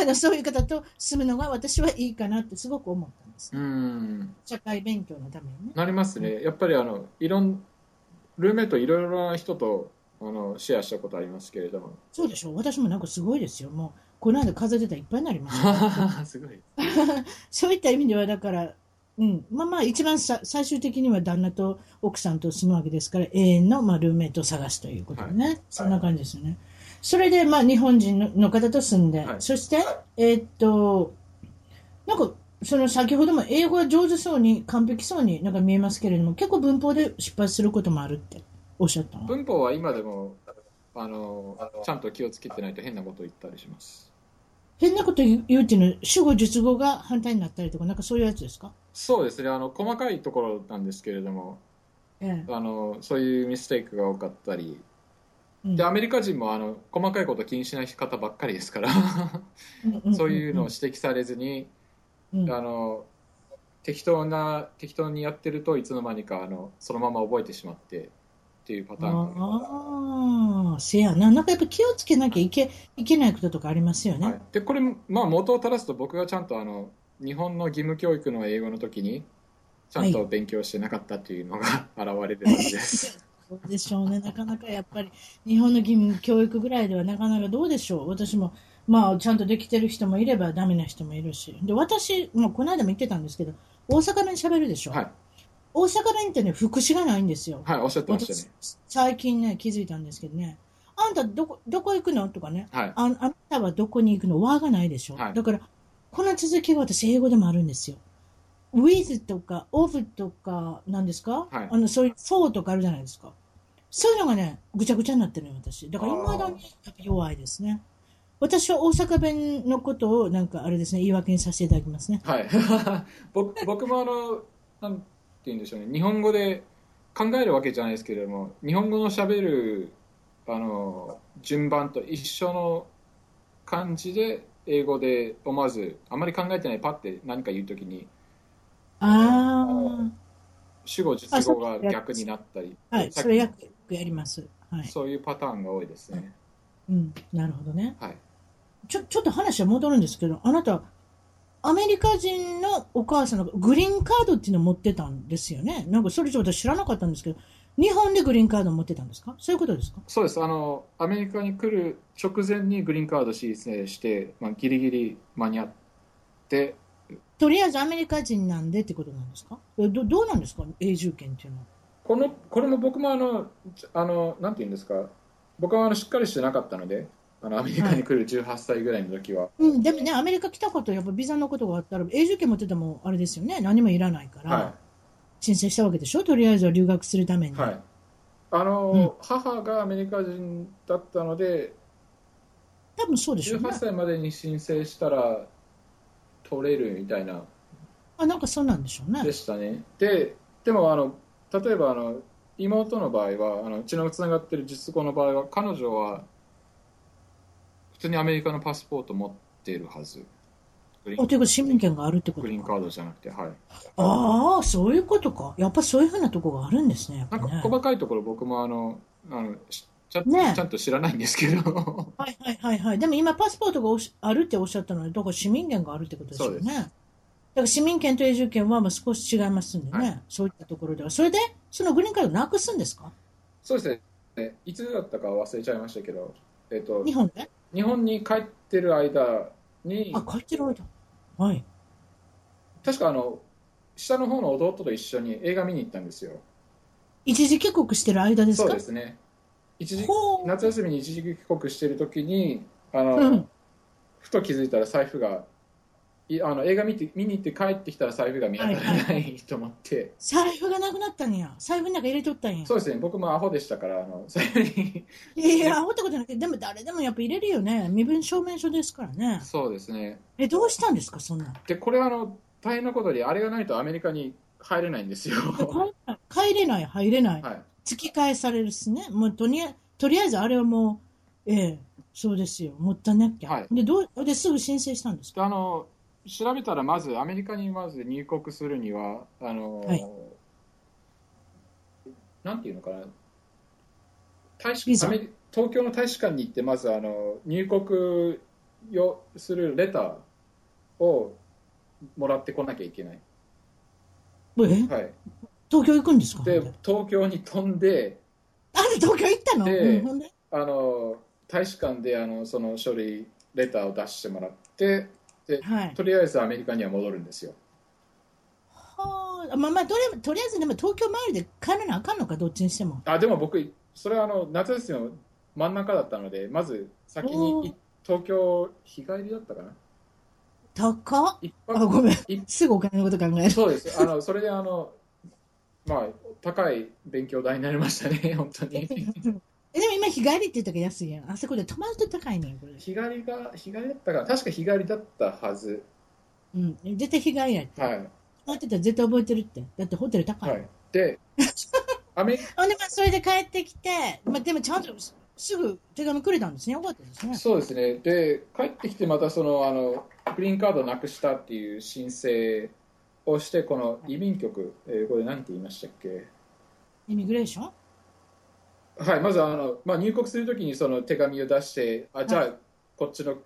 あのそういう方と住むのが私はいいかなってすごく思ったんです、うーん。社会勉強のためにね。なりますね。やっぱりあの、いろん、ルーメイトいろいろな人とあのシェアしたことありますけれども。そうでしょ？私もなんかすごいですよ。もうこの間風邪出たらいっぱいになりました。すごい。そういった意味では、だから、うん、まあまあ、一番さ最終的には旦那と奥さんと住むわけですから、永遠の、まあ、ルームメイトを探すということでね、そんな感じですよね。それで、まあ、日本人のの方と住んで、はいそして、えーっと、なんか、その先ほども英語が上手そうに、完璧そうになんか見えますけれども、結構文法で失敗することもあるっておっしゃったの？文法は今でもあのちゃんと気をつけてないと変なことを言ったりします。変なこと言うっていうのは、主語、述語が反対になったりとか、なんかそういうやつですか？そうですね。あの細かいところなんですけれども、ええ。あのそういうミステイクが多かったり、うん。でアメリカ人もあの細かいこと気にしない方ばっかりですから、うん。そういうのを指摘されずに、うん。あの適当な適当にやってるといつの間にかあのそのまま覚えてしまってっていうパターンが、ああ、せやな。なんかやっぱ気をつけなきゃいけいけないこととかありますよね。はい、でこれ、まあ、元を正すと僕がちゃんとあの日本の義務教育の英語の時にちゃんと勉強してなかったっていうのが 現れるはずです。そうでしょうね。なかなかやっぱり日本の義務教育ぐらいではなかなかどうでしょう。私も、まあ、ちゃんとできてる人もいればダメな人もいるし。で、私、もうこの間も言ってたんですけど、大阪弁喋るでしょ。はい、大阪弁ってね、副詞がないんですよ。はい、おっしゃってました私ね。、最近ね、気づいたんですけどね。あんたどこ、どこ行くの？とかね。はい、ああなたはどこに行くの？輪がないでしょ、はいだから、この続きが私英語でもあるんですよ。with とか of とか、何ですか、はいあの、そういう for とかあるじゃないですか。そういうのがね、ぐちゃぐちゃになってるのよ、私。だから未だに弱いですね。私は大阪弁のことをなんかあれですね、言い訳にさせていただきますね。はい 僕僕もあのなんて言うんでしょうね日本語で考えるわけじゃないですけれども日本語のしゃべるあの順番と一緒の感じで英語で思わずあまり考えてないパッて何か言うときにあ主語実語が逆になったりあ、はい、それよくやります。はい。そういうパターンが多いですねうん、なるほどね。はいちょ、ちょっと話は戻るんですけど、あなた、アメリカ人のお母さんがグリーンカードっていうのを持ってたんですよね。なんかそれちょっと知らなかったんですけど、日本でグリーンカードを持ってたんですか？そういうことですか？そうです。あのアメリカに来る直前にグリーンカード申請して、まあ、ギリギリ間に合って。とりあえずアメリカ人なんでってことなんですか？えどどうなんですか？永住権っていうのは。このこれも僕もあのあのなんて言うんですか？僕はあのしっかりしてなかったのであのアメリカに来る18歳ぐらいの時は、うん、でもね、アメリカ来たこと、やっぱビザのことがあったら、永住権持っててもあれですよね、何もいらないから、は申請したわけでしょ、とりあえずは留学するために。いはい。あの、母がアメリカ人だったので多分そうでしょうね。18。歳までに申請したら取れるみたいな。あ、なんかそうなんでしょうね。で。したね。ででもあの例えばあの妹の場合はあの血のつながってる実子の場合は彼女は普通にアメリカのパスポート持っているはずグリーンおということ市民権があるってことか。グリーンカードじゃなくてはいああ、そういうことか。やっぱそういうふうなとこがあるんですね。ねなんか細かいところ僕もあのあのしちゃんねちゃんと知らないんですけど はいはいはいはい。でも今パスポートがあるっておっしゃったので、だから市民権があるってことですよね。だから市民権と永住権はまあ少し違いますんでね、はいそういったところでは。それで、そのグリーンカードなくすんですか？そうですねいつだったか忘れちゃいましたけど、えっと日本で？日本に帰ってる間にあ、帰ってる間。はい。確かあの下の方の弟と一緒に映画見に行ったんですよ一時帰国してる間ですか？そうですね一時。夏休みに一時帰国してる時にあの、うん。ふと気づいたら財布がいあの映画見て見に行って帰ってきたら財布が見当たらはいはないと思って、財布がなくなったんや。財布の中入れとったんや。そうですね僕もアホでしたからあの財布にいやいや、アホってことじゃなくて、でも誰でもやっぱ入れるよね。身分証明書ですからね。そうですねえ、どうしたんですか、そんなん。でこれあの大変なことであれがないとアメリカに入れないんですよ帰れない、入れない。はい突き返されるっすね。もうとりあえとりあえずあれはもう、ええ、そうですよ。もったいなきゃ。はいで、どう、ですぐ申請したんですか？あの調べたらまずアメリカにまず入国するにはあの、はい。なんていうのかな。大使東京の大使館に行ってまずあの入国よするレターをもらってこなきゃいけない、え？はい、東京行くんですか？で東京に飛んであ、で東京行ったの？でうん、ほんで？あの大使館であのその書類レターを出してもらってはい。とりあえずアメリカには戻るんですよはあ、まあまあ、とりとりあえずでも東京周りで帰らなあかんのか、どっちにしても。あでも僕それはあの夏休みの真ん中だったのでまず先にい東京日帰りだったかな？高っ。一あ、ごめん。一すぐお金のこと考える。そうですあのそれであのまあ高い勉強代になりましたね本当に えでも今日帰りって言ったから安いやん。あそこで泊まると高いねん、これ。日帰りが日帰りだったかな確か日帰りだったはずうん。絶対日帰りやって。はいってたら絶対覚えてるって。だってホテル高い。はいで アメほんで、まあ、それで帰ってきて、まあ、でもちゃんとすすぐ手紙くれたんですね。よかったですね。そうですねで帰ってきてまたそのあのグリーンカードなくしたっていう申請をしてこの移民局、えーこれ何て言いましたっけ？イミグレーション？はい、まずあの、まあ、入国するときにその手紙を出して、あじゃあ、はこっちの部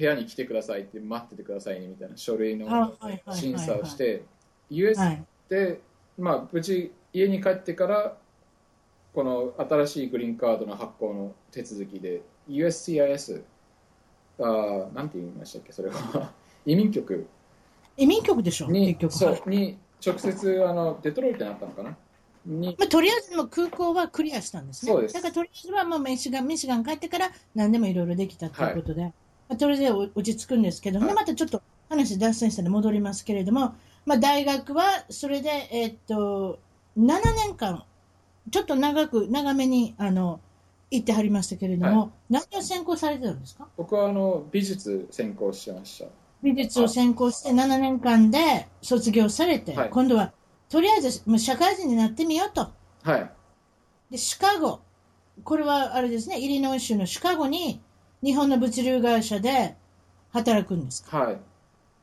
屋に来てくださいって待っててくださいねみたいな書類の審査をして、US はい。で、まあ、無事家に帰ってから、この新しいグリーンカードの発行の手続きで、USCIS、あなんて言いましたっけ、それは、移民局。移民局でしょに結局。そはいうに直接あのデトロイトになったのかな。にまあ、とりあえずもう空港はクリアしたんですね。そうです。だからとりあえずはもうミシガン、ミシガン帰ってから何でもいろいろできたということで、まあ、とりあえず落ち着くんですけど、はい。でまたちょっと話脱線したら戻りますけれども、まあ、大学はそれで、えーっと、7年間、ちょっと長く、長めに、あの、行ってはりましたけれども、は何を専攻されてたんですか？僕はあの美術専攻してました。美術を専攻して7年間で卒業されて、はい。今度は、とりあえず、もう社会人になってみようと。はい。で、シカゴ。これはあれですね、イリノイ州のシカゴに、日本の物流会社で働くんですか？はい。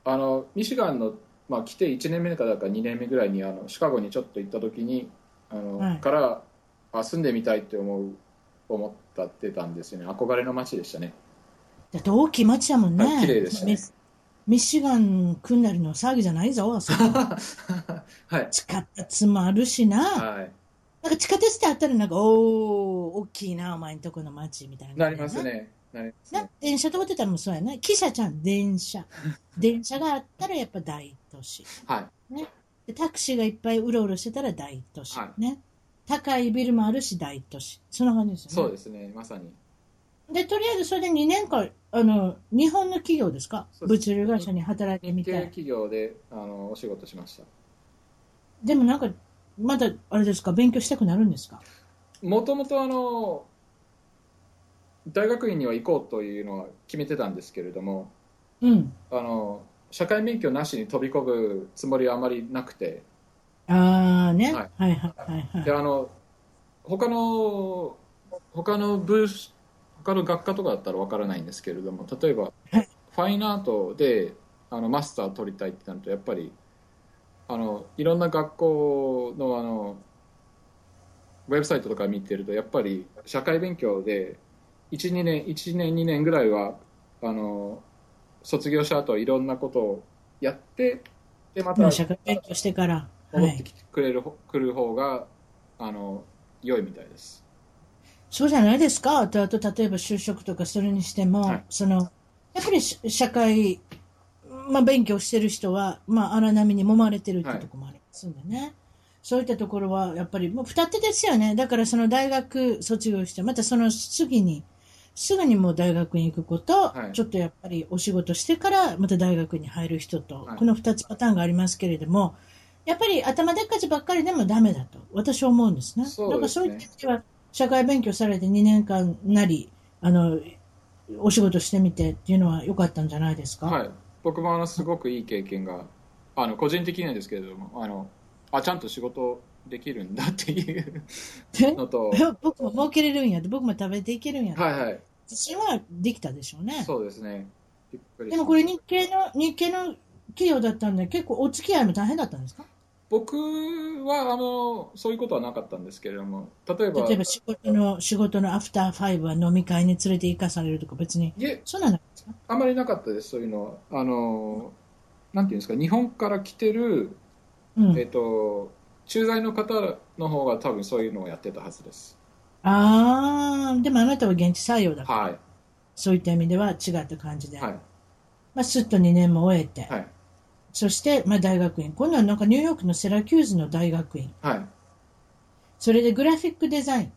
あの、ミシガンの、まあ、来て1年目かだか2年目ぐらいに、あの、シカゴにちょっと行った時に、あの、はいから、あ、住んでみたいって思う、思ったってたんですよね。憧れの街でしたね。だって大きい街やもんね。はい綺麗でしたねミミシガン組んだりの騒ぎじゃないぞ、あ そこはい。地下鉄もあるしな。はい。なんか地下鉄ってあったらなんか、おー、大きいな、お前んとこの街みたいな。なります。ね。な。電車通ってたらもそうやな。汽車ちゃん、電車。電車があったらやっぱ大都市。はい。でタクシーがいっぱいうろうろしてたら大都市。はいね。高いビルもあるし大都市。そんな感じですよね。そうですね。まさに。で、とりあえずそれで2年間、あの、日本の企業ですか？物流会社に働いてみて。企業で、あの、お仕事しました。でもなんか、まだ、あれですか、勉強したくなるんですか？もともとあの、大学院には行こうというのは決めてたんですけれども、うん。あの、社会免許なしに飛び込むつもりはあまりなくて、あーね。ははいい、はい、はいはいで、あの、他の、他のブース、他の学科とかだったらわからないんですけれども、例えば、はいファインアートであのマスター取りたいってなると、やっぱり、あの、いろんな学校のあの、ウェブサイトとか見てると、やっぱり社会勉強で、1、2年、1年、2年ぐらいは、あの、卒業した後いろんなことをやって、で、またまあ社会勉強してから。はい。戻ってきてくれるほ、来る方が、あの、良いみたいです。そうじゃないですか。あと、あと例えば就職とかするにしても、はいその、やっぱりし社会、まあ、勉強してる人は、まあ、荒波に揉まれてるってはいとこもありますんでね。そういったところは、やっぱり、もう二手ですよね。だから、その大学卒業して、またその次に、すぐにもう大学に行くこと、はいちょっとやっぱりお仕事してから、また大学に入る人と、はいこの二つパターンがありますけれども、やっぱり頭でっかちばっかりでもダメだと、私は思うんですね。すねだからそういった意味では、社会勉強されて2年間なり、あの、お仕事してみてっていうのは良かったんじゃないですか？はい。僕もあの、すごくいい経験が、あの、個人的にはですけれども、あの、あ、ちゃんと仕事できるんだっていう え？のと、僕も儲けれるんやって、僕も食べていけるんやって、はいはい。自信はできたでしょうね。そうですね。でもこれ日系の、日系の企業だったんで、結構お付き合いも大変だったんですか？僕は、あの、そういうことはなかったんですけれども、例えば、例えば仕事の、仕事のアフターファイブは飲み会に連れて行かされるとか別に、そうなんですか？あまりなかったです、そういうのは。あの、なんていうんですか、日本から来てる、うん。えっと、駐在の方の方が多分そういうのをやってたはずです。ああ、でもあなたは現地採用だから、はい。そういった意味では違った感じで、はい。まあ、すっと2年も終えて、はい。そして、まあ、大学院。今度はなんかニューヨークのセラキューズの大学院。はい。それでグラフィックデザイン。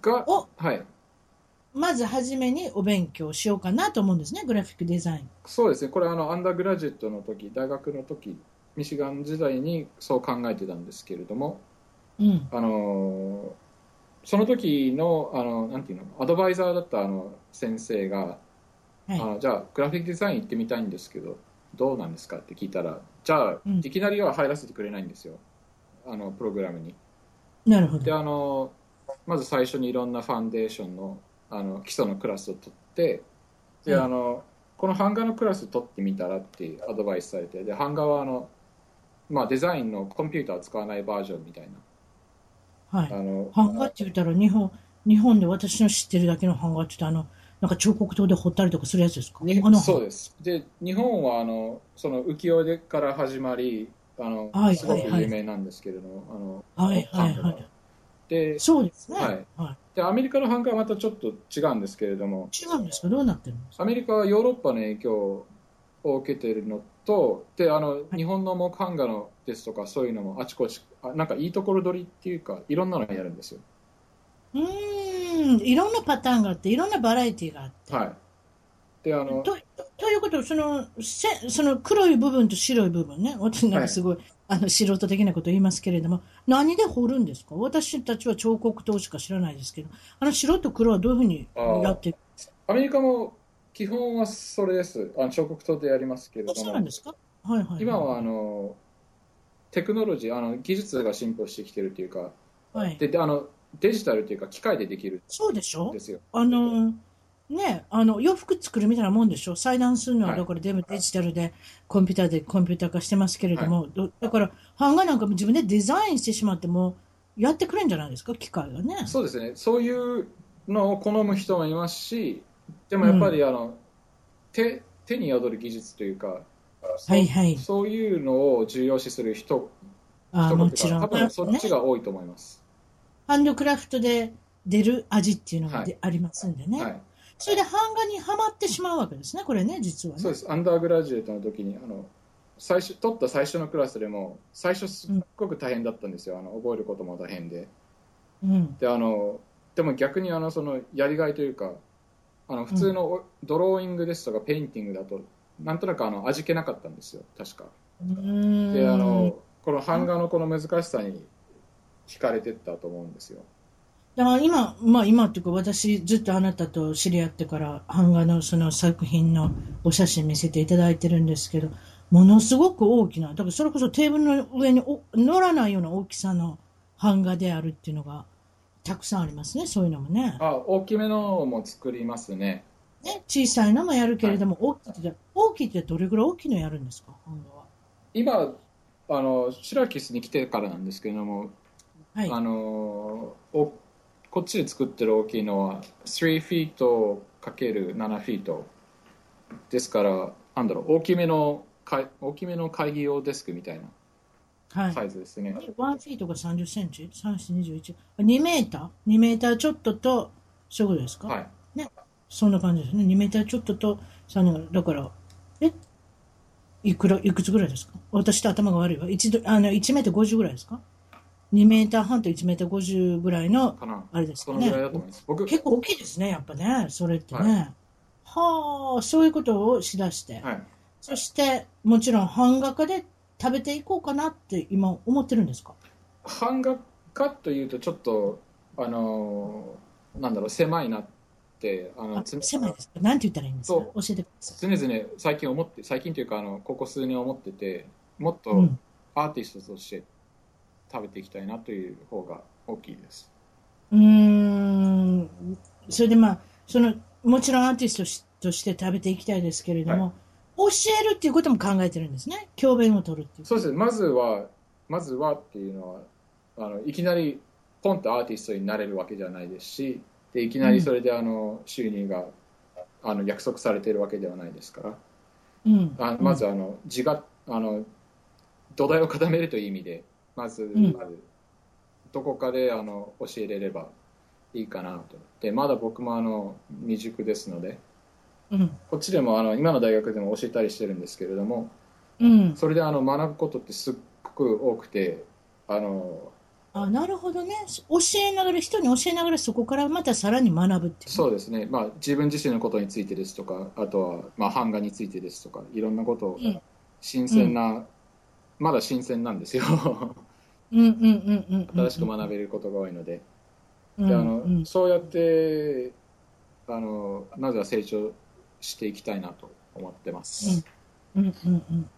が、おはい。まず初めにお勉強しようかなと思うんですね、グラフィックデザイン。そうですね、これあの、アンダーグラジュエットの時、大学の時、ミシガン時代にそう考えてたんですけれども、うん。あのーその時の、あの、なんていうの、アドバイザーだったあの先生が、はいあのじゃあ、グラフィックデザイン行ってみたいんですけど、どうなんですかって聞いたら、じゃあ、うんいきなりは入らせてくれないんですよ、あの、プログラムに。で、なるほど。あの、まず最初にいろんなファンデーションの、あの、基礎のクラスを取って、で、うんあの、この版画のクラス取ってみたらってアドバイスされて、で、版画はあの、まあ、デザインのコンピューターを使わないバージョンみたいな。はい。あの、版画って言ったら日本、日本で私の知ってるだけの版画って言ったらあの、なんか彫刻刀で彫ったりとかするやつですか？そうです。で、日本はあの、その浮世絵から始まり、あの、はいすごくはいはい有名なんですけれども、あの、はいはいはい。で、そうですね。はいはで、アメリカの版画はまたちょっと違うんですけれども、い。違うんですか？どうなってるんですか？アメリカはヨーロッパの影響を受けているのと、で、あの、い日本の木版画のですとか、そういうのもあちこち、あなんかいいところ取りっていうか、いろんなのやるんですよ。うーん、いろんなパターンがあって、いろんなバラエティがあって。はい。で、あの、とということは、その、せその黒い部分と白い部分ね、私なんかすごい、あの素人的なこと言いますけれども、何で彫るんですか？私たちは彫刻刀しか知らないですけど、あの白と黒はどういうふうにやってアメリカも基本はそれです。あの彫刻刀でやりますけれどもそうなんで、すか？はいはい。今はあのテクノロジー、あの技術が進歩してきてるというか、はい、でであのデジタルというか機械でできるそうでしょ？んですよ。あの、ね、あの、洋服作るみたいなもんでしょ？裁断するのは、はいだから全部デジタルで、コンピューターでコンピューター化してますけれども、どだから、版画なんかも自分でデザインしてしまっても、やってくれんじゃないですか？機械がね。そうですね、そういうのを好む人もいますし、でもやっぱりあの、手手に宿る技術というか、そうはいはいそういうのを重要視する人あ人もちろん。多分そっねちが多いと思います。ハンドクラフトで出る味っていうのがで、はいありますんでね。はい、それで版画にはまってしまうわけですね、これね、実はね。そうです、アンダーグラジュエートの時にあの最初取った最初のクラスでも、最初すっごく大変だったんですよ、あの覚えることも大変で。うん。であのでも逆にあのそのやりがいというか、あの普通のおドローイングですとか、ペインティングだと、なんとなくあの味気なかったんですよ、確か。であのこの版画のこの難しさに惹かれてったと思うんですよ。だから今、まあ今っていうか私ずっとあなたと知り合ってから版画のその作品のお写真見せていただいてるんですけど、ものすごく大きな、だからそれこそテーブルの上にお乗らないような大きさの版画であるっていうのがたくさんありますね、そういうのもね。あ大きめのも作りますね。ね小さいのもやるけれども、大きいって、大きいってどれぐらい大きいのやるんですか、版画は。今あのシラキスに来てからなんですけれども、はい。あのおこっちで作ってる大きいのは3フィート ×7 フィートですからなんだろう大きめのかい大きめの会議用デスクみたいは。ないサイズですね、1フィートが30センチ ?3、4、21。2メーター ?2 メーターちょっとと、そういうことですか？はいそんな感じですね。2メーターちょっとと、3年だから、え？いくら、いくつぐらいですか？私と頭が悪いわ。一度、あの、1メーター50ぐらいですか？?2 メーター半と1メーター50ぐらいの、あれですかそのぐらいね。だと思います僕結構大きいですね、やっぱね。それってね。はあ、そういうことをしだして。はいそして、もちろん版画家で食べていこうかなって今思ってるんですか？版画家というとちょっとあのなんだろう狭いなってあの狭いですか？なんて言ったらいいんですか？そ教えてくださ常々最近思って最近というかあのここ数年思っててもっい。とうん。アーティストとして食べていきたいなという方が大きいです。うーん。それでまあ、その、もちろんアーティストしとして食べていきたいですけれども、教えるっていうことも考えてるんですね。教鞭を取るっていう。そうですね、まずは、まずはっていうのは、あのいきなりポンとアーティストになれるわけじゃないですし、でいきなりそれであの収入があの約束されているわけではないですから、うん。あまずあの自があの土台を固めるという意味で、まず、んまずどこかであの教えれればいいかなと。で、まだ僕もあの未熟ですので、うん。こっちでもあの今の大学でも教えたりしてるんですけれども、うん。それであの学ぶことってすっごく多くて、あのあ、なるほどね。教えながら、人に教えながらそこからまたさらに学ぶっていう。そうですね、まあ、自分自身のことについてですとか、あとは、まあ、版画についてですとか、いろんなことをうん新鮮な、まだ新鮮なんですよ。うんうんうんうんうん。新しく学べることが多いので、うんであのうんそうやってあの、まずは成長していきたいなと思ってます。うんうんうんうん。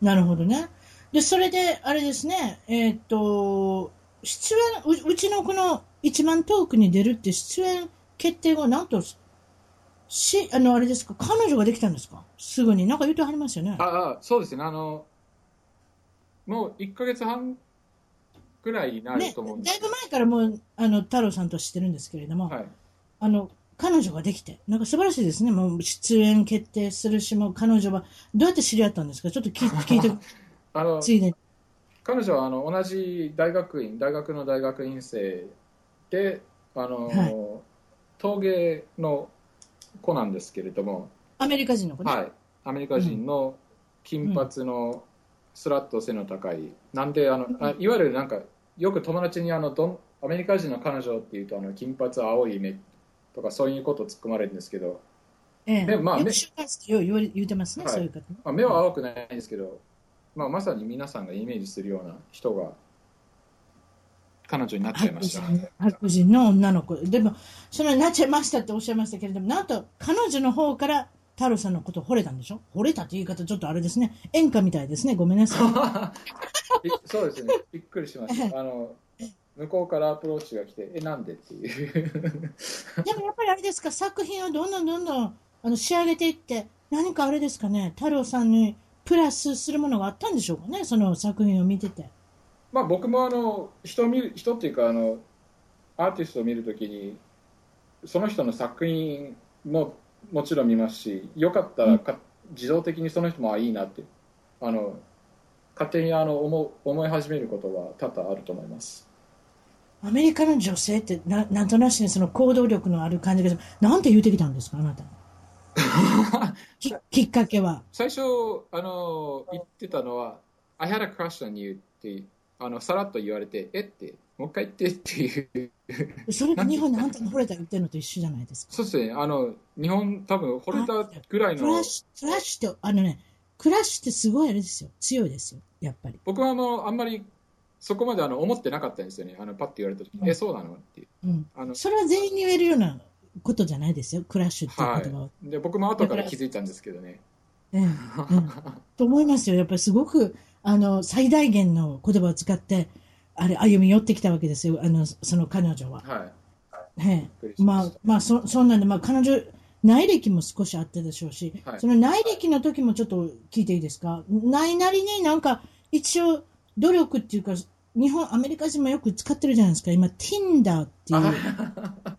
なるほどね。で、それで、あれですね、えーっと、出演う、うちのこの一番遠くに出るって出演決定後、なんと、し、あの、あれですか、彼女ができたんですか？すぐに。なんか言うてはりますよね。ああそうですねあの、もう1ヶ月半ぐらいになるね、と思うんでだいすぶ前からもう、あの、太郎さんと知ってるんですけれども、はい、あの、彼女ができて、なんか素晴らしいですね。もう出演決定するし、もう彼女は、どうやって知り合ったんですか？ちょっと聞い 聞いて、あのついでに。彼女はあの同じ大学院大学の大学院生であの、はい。陶芸の子なんですけれども、アメリカ人の子ね。はい、アメリカ人の金髪のスラッと背の高い、なんであのあいわゆるなんかよく友達にあのどんアメリカ人の彼女っていうとあの金髪青い目とかそういうことを突っ込まれるんですけどええ、でまあねよく週刊誌ってよう言われ言うてますね、はいそういう方ね。まあ、目は青くないんですけど、まあ、まさに皆さんがイメージするような人が彼女になっちゃいま白した。人白人の女の子。でも、そのなっちゃいましたっておっしゃいましたけれども、なんと彼女の方から太郎さんのことを惚れたんでしょ？惚れたって言い方ちょっとあれですね。演歌みたいですね。ごめんなさい。びそうですね、びっくりしました。あの向こうからアプローチが来て、え、なんでっていう。でもやっぱりあれですか、作品をどんどんどんどんあの仕上げていって、何かあれですかね、太郎さんにプラスするものがあったんでしょうかね、その作品を見てて。まあ僕もあの人を見る人っていうかあのアーティストを見るときにその人の作品ももちろん見ますしよかったらか自動的にその人もあいいなってあの勝手にあの思う思い始めることは多々あると思いますアメリカの女性ってななんとなしにその行動力のある感じがなんて言うてきたんですか、あなた。ききっかけは。最初あの言ってたのは「I had a crush on you」ってあのさらっと言われて「えっ?」てもう一回言ってっていうそれが日本であんたに惚れた言ってるのと一緒じゃないですか。そうですねあの日本多分惚れたぐらいのクラッシュ、クラッシュって、あのね、クラッシュってすごいあれですよ。強いですよ、やっぱり。僕はあのあんまりそこまであの思ってなかったんですよね、あのパッて言われた時、うんえ、そうなの？っていう。うん。あのそれは全員に言えるようなことじゃないですよ、クラッシュっていう言葉は。はい、で僕も後から気づいたんですけどね。ええうん と思いますよ。やっぱりすごく、あの、最大限の言葉を使って、あれ、歩み寄ってきたわけですよ。あの、その彼女は。はい、ええまあ、まあ、そ、そんなんで、まあ、彼女、内歴も少しあったでしょうし、はい。その内歴の時もちょっと聞いていいですか？ないなりになんか、一応、努力っていうか、日本、アメリカ人もよく使ってるじゃないですか。今、Tinder っていう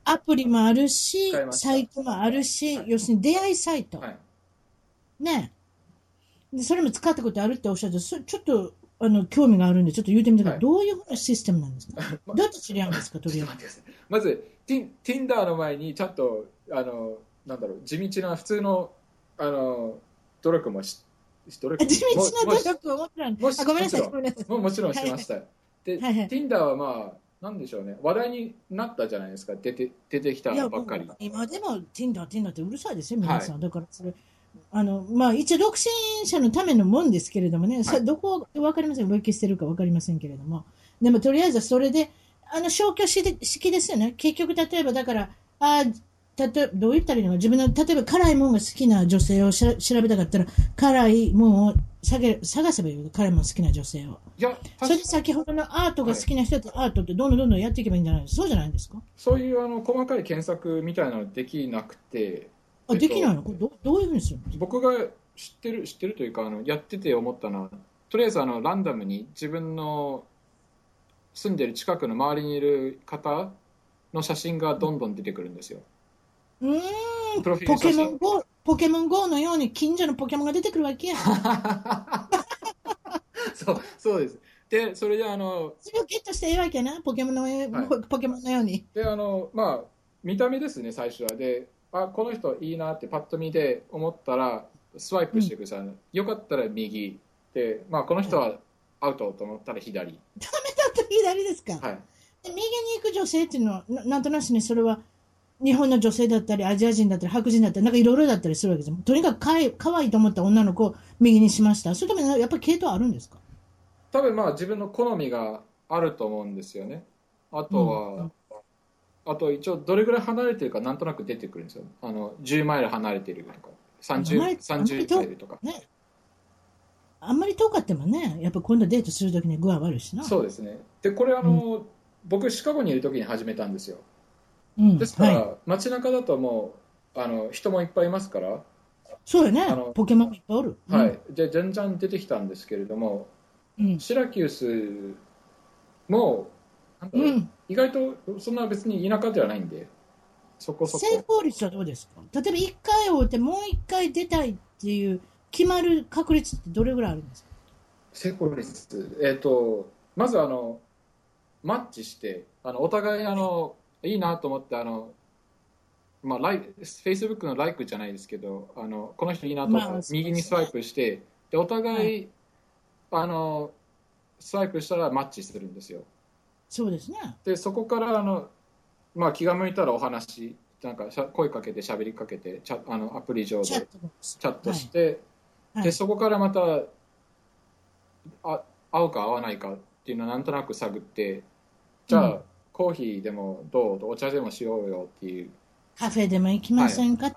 アプリもあるしサイトもあるし、要するに出会いサイト。はい、ね。でそれも使ったことあるっておっしゃってそちょっとあの興味があるんでちょっと言うてみてください、はい。どういうふうなシステムなんですか？まどうやって知り合うんですかとりあえずまず、ティン Tinder の前にちゃんと、あの、なんだろう、地道な普通の、あの、努力もし、努力地道なも努力をもしあごめんなさいもちろん。ごめんなさい。ももちろんしました。で、はいはい。Tinder はまあ、なんでしょうね、話題になったじゃないですか、出て出てきたばっかり。今でも Tinder、Tinder ってうるさいですよ、皆さん。だからそれ、あの、まあ、一応独身者のためのもんですけれどもね、さどこ、わかりません、浮気してるかわかりませんけれども、でもとりあえずそれで、あの、消去し式ですよね。結局、例えばだから、あ例えば、どう言ったらいいのか、自分の、例えば辛いもんが好きな女性をしら調べたかったら、辛いもんを探げ探せばいいよ、辛い。もん好きな女性を。いや、それで先ほどのアートが好きな人とアートってどんどんどんどんやっていけばいいんじゃないですか？そうじゃないですか？そういうあの細かい検索みたいなのできなくて、あ、えっとできないの？これどどういうふうにするの僕が知ってる知ってるというかあのやってて思ったのはとりあえずあのランダムに自分の住んでる近くの周りにいる方の写真がどんどん出てくるんですよ。うーん、プロフィールポケモン GO、ポケモン GO のように近所のポケモンが出てくるわけや。そうそうです。でそれであのそれをゲットしていいわけやな、ポケモンの、はい。ポケモンのように。であのまあ見た目ですね最初は。であこの人いいなってパッと見で思ったらスワイプしてください、よかったら右で、まあ、この人はアウトと思ったら左、ダメだと左ですか。はい、で右に行く女性っていうのは、ななんとなしにそれは、日本の女性だったり、アジア人だったり、白人だったり、なんかいろいろだったりするわけですよ。とにかくかわい可愛いと思った女の子を右にしました。それともやっぱり系統あるんですか？多分まあ自分の好みがあると思うんですよねあとは、うんあと一応どれぐらい離れてるかなんとなく出てくるんですよあの10マイル離れてるとかあんま 30, りあんまり30マイルとかね。あんまり遠かってもね、やっぱ今度デートするときに具合悪いしな。そうですねでこれあの、僕シカゴにいる時に始めたんですようん。ですから、はい。街中だともうあの人もいっぱいいますから、そうよねあの。ポケモンもいっぱいおる。はい、で全然出てきたんですけれどもうん。シラキュースもううん。意外とそんな別に田舎ではないんでそこそこ成功率はどうですか？例えば1回終えてもう1回出たいっていう決まる確率ってどれぐらいあるんですか？成功率、えっとまずあのマッチしてあのお互いあのいいなと思ってあの、まあ、ライフェイスブックのライクじゃないですけどあのこの人いいなと思って、まあ右にスワイプしてでお互い、あのスワイプしたらマッチするんですよ。そうですね。でそこからあの、まあ、気が向いたらお話なんかしゃ声かけて喋りかけてチャあのアプリ上でチチャットして、はい。でそこからまたあ合うか合わないかっていうのをなんとなく探ってじゃあ、うんコーヒーでもどう？お茶でもしようよっていう、カフェでも行きませんか、っ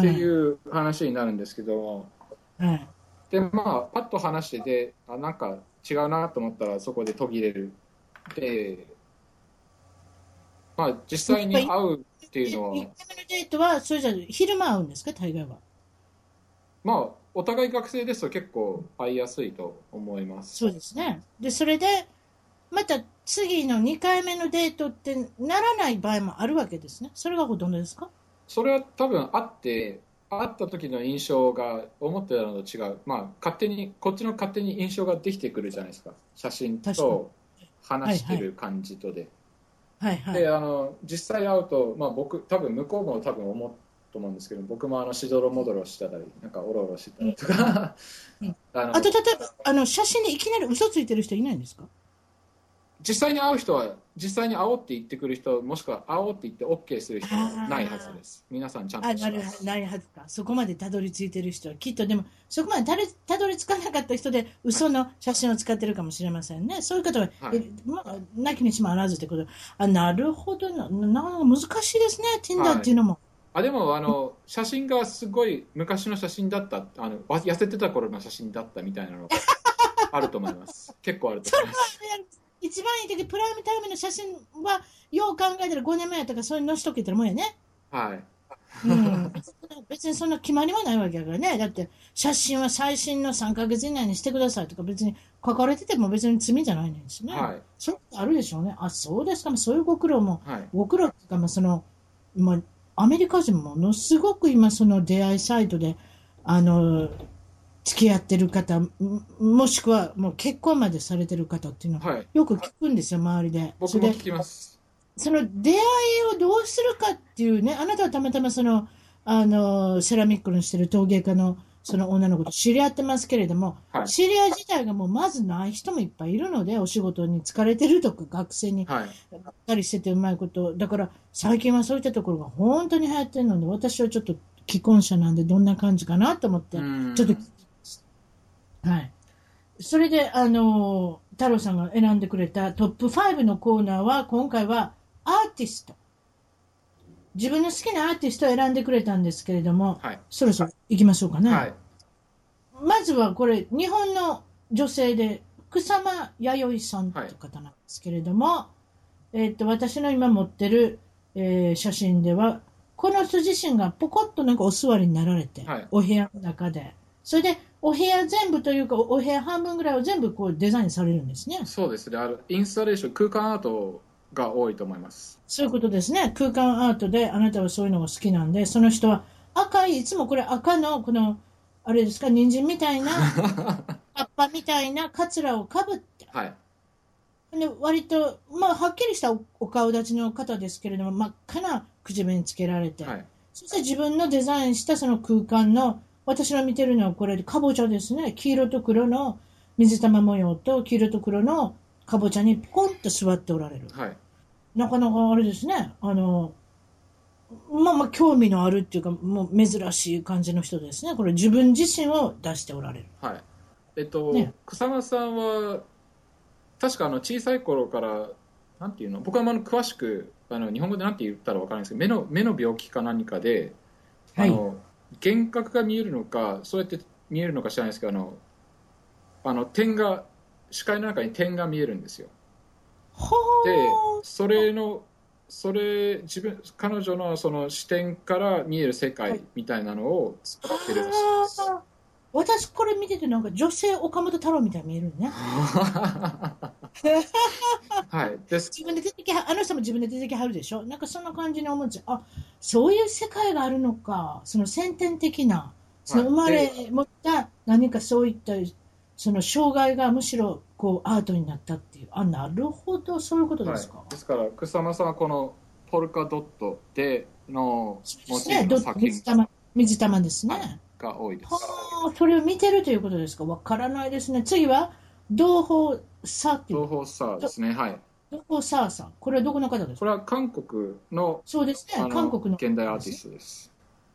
ていう話になるんですけど、はい。はいでまあパッと話しててあなんか違うなと思ったらそこで途切れる。でまあ実際に会うっていうのは。1回目のデートは、それじゃ昼間会うんですか、大概は。まあお互い学生ですと結構会いやすいと思います。そうですね。で、それで、また次の2回目のデートってならない場合もあるわけですね。それがほとんどですか？それは多分会って会った時の印象が思ってたのと違う。まあ勝手にこっちの勝手に印象ができてくるじゃないですか。写真確と話してる感じとで、はいはい。であの実際会うと、まあ、僕多分向こうも多分思うと思うんですけど僕もあのしどろもどろしてたりなんかおろおろしてたりとか、うん。あと、例えば、あの、写真でいきなり嘘ついてる人いないんですか？実際に会う人は実際に会おうって言ってくる人もしくは会おうって言って OK する人はないはずです皆さんちゃんあ、としなるないはずか。そこまでたどり着いてる人は、きっとでも、そこまでたどりたどり着かなかった人で、嘘の写真を使ってるかもしれませんね。そういう方は、はいえまあ、なきにしもあらずってこと。あ、なるほどな。なかなか難しいですね、Tinder っていうのも。あでもあの写真がすごい昔の写真だったあのわ痩せてた頃の写真だったみたいなのがあると思います結構あると思います 一番いい時、プライムタイムの写真は、よう考えたら5年前やったから、そういうのしとけてるもんやね。はいうん、別にそんな決まりはないわけだからね。だって、写真は最新の3ヶ月以内にしてくださいとか、別に書かれてても別に罪じゃないんですね。はいそうあるでしょうね。あ、そうですか。まあそういうご苦労も、はいご苦労っていうか、まあその、まあ、アメリカ人ものすごく今、その出会いサイトで、あの、付き合ってる方、ももしくはもう結婚までされてる方っていうのは、はいよく聞くんですよ、周りで。僕も聞きますその出会いをどうするかっていうね、あなたはたまたまその、あの、セラミックのしてる陶芸家のその女の子と知り合ってますけれども、はい知り合い自体がもうまずない人もいっぱいいるので、お仕事に疲れてるとか、学生にはいばっかりしててうまいこと。だから最近はそういったところが本当に流行ってるので、私はちょっと既婚者なんでどんな感じかなと思って、うんちょっと聞。はい。それで、あの、太郎さんが選んでくれたトップ5のコーナーは、今回はアーティスト。自分の好きなアーティストを選んでくれたんですけれども、はいそろそろ行きましょうかね。はいまずはこれ、日本の女性で、草間彌生さんという方なんですけれども、えっと、私の今持ってる、えー写真では、この人自身がポコッとなんかお座りになられて、はいお部屋の中で。それで、お部屋全部というか、お部屋半分ぐらいを全部こうデザインされるんですね。そうですね。あのインスタレーション空間アートが多いと思います。そういうことですね。空間アートであなたはそういうのが好きなんで、その人は赤い、いつもこれ赤の、この、あれですか、人参みたいな、葉っぱみたいなカツラをかぶって、はい。で割と、まあ、はっきりしたおお顔立ちの方ですけれども、真っ赤な口紅つけられて、はい。そして自分のデザインしたその空間の、私が見てるのはこれ、かぼちゃですね。黄色と黒の水玉模様と黄色と黒のかぼちゃにポンと座っておられる。はいなかなかあれですね、あの、まあまあ興味のあるっていうか、もう珍しい感じの人ですね。これ自分自身を出しておられる。はいえっと、ね草間さんは確かあの小さい頃からなんていうの？僕はあの詳しくあの日本語でなんて言ったらわからないんですけど目の目の病気か何かで、はいあの幻覚が見えるのかそうやって見えるのか知らないですけどあのあの点が視界の中に点が見えるんですよ。はであ。それのそれ自分彼女のその視点から見える世界みたいなのを作ってるらしいです、私これ見ててなんか女性岡本太郎みたいに見えるね。はいです自分で出てきは、あの人も自分で出てきはるでしょなんかそんな感じに思うんですよ。あ、そういう世界があるのか。その先天的な、その生まれ持った何かそういった、その障害がむしろこうアートになったっていう。あ、なるほど、そういうことですか。はい、ですから草間さんはこのポルカドットでのモチーフの作品水玉、水玉ですね。はいが多いですはあ、それを見てるということですか？わからないですね。次は、同胞さっていう東。方スターですねはいどこさあさん。これはどこの方ですか？これは韓国のそうですね。韓国の。現代アーティストです。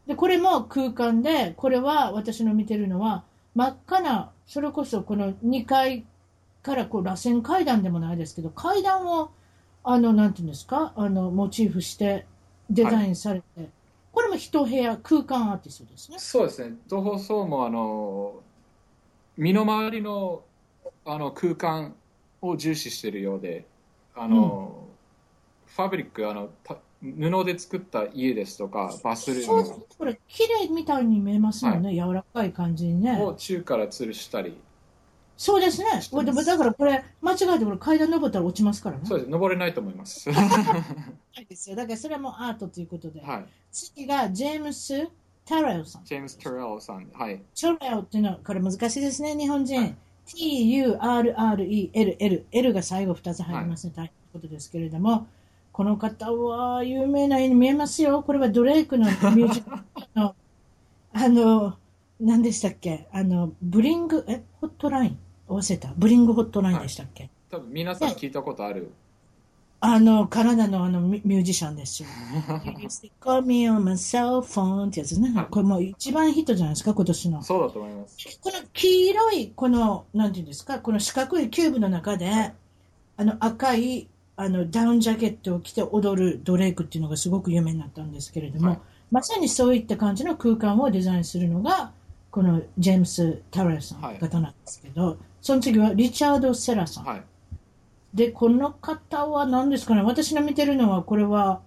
で、これも空間で、これは私の見てるのは、真っ赤な、それこそこの2階からこう螺旋階段でもないですけど、階段を、あの、なんていうんですか、あの、モチーフしてデザインされて、これも一部屋空間アーティストですね。そうですね。東方層もあの身の回りのあの空間を重視しているようで、あの、ファブリックあのた布で作った家ですとかバスルそうーこれ、綺麗みたいに見えますもんね、柔らかい感じにねム。を宙から吊るしたり、そうですね。だからこれ、間違えてこれ階段登ったら落ちますからね。そうです。登れないと思います。ははいですよ。だからそれはもうアートということで。い。次がジェームス・タレルさん。ジェームス・トレルさん。はい。チョレオっていうのは、これ難しいですね、日本人。はい T-U-R-R-E-L-L。L が最後2つ入りますね、大変なことですけれども、この方は有名な絵に見えますよ。これはドレイクのミュージックの、あの、何でしたっけ？あの、 Bling、え、 Hotline 忘れた。 Bling Hotline でしたっけ、多分皆さん聞いたことある。あの、カナダのあのミミュージシャンですよ。Call me on my cell phone ってやつねはい。これもう一番ヒットじゃないですか、今年の。そうだと思います。この黄色い、この、なんていうんですか、この四角いキューブの中で、あの赤い、あの、ダウンジャケットを着て踊るドレイクっていうのがすごく有名になったんですけれども、はいまさにそういった感じの空間をデザインするのが、このジェームス・タレルさんはい方なんですけど、その次はリチャード・セラさん。はい。で、この方は何ですかね、私の見てるのは、これは、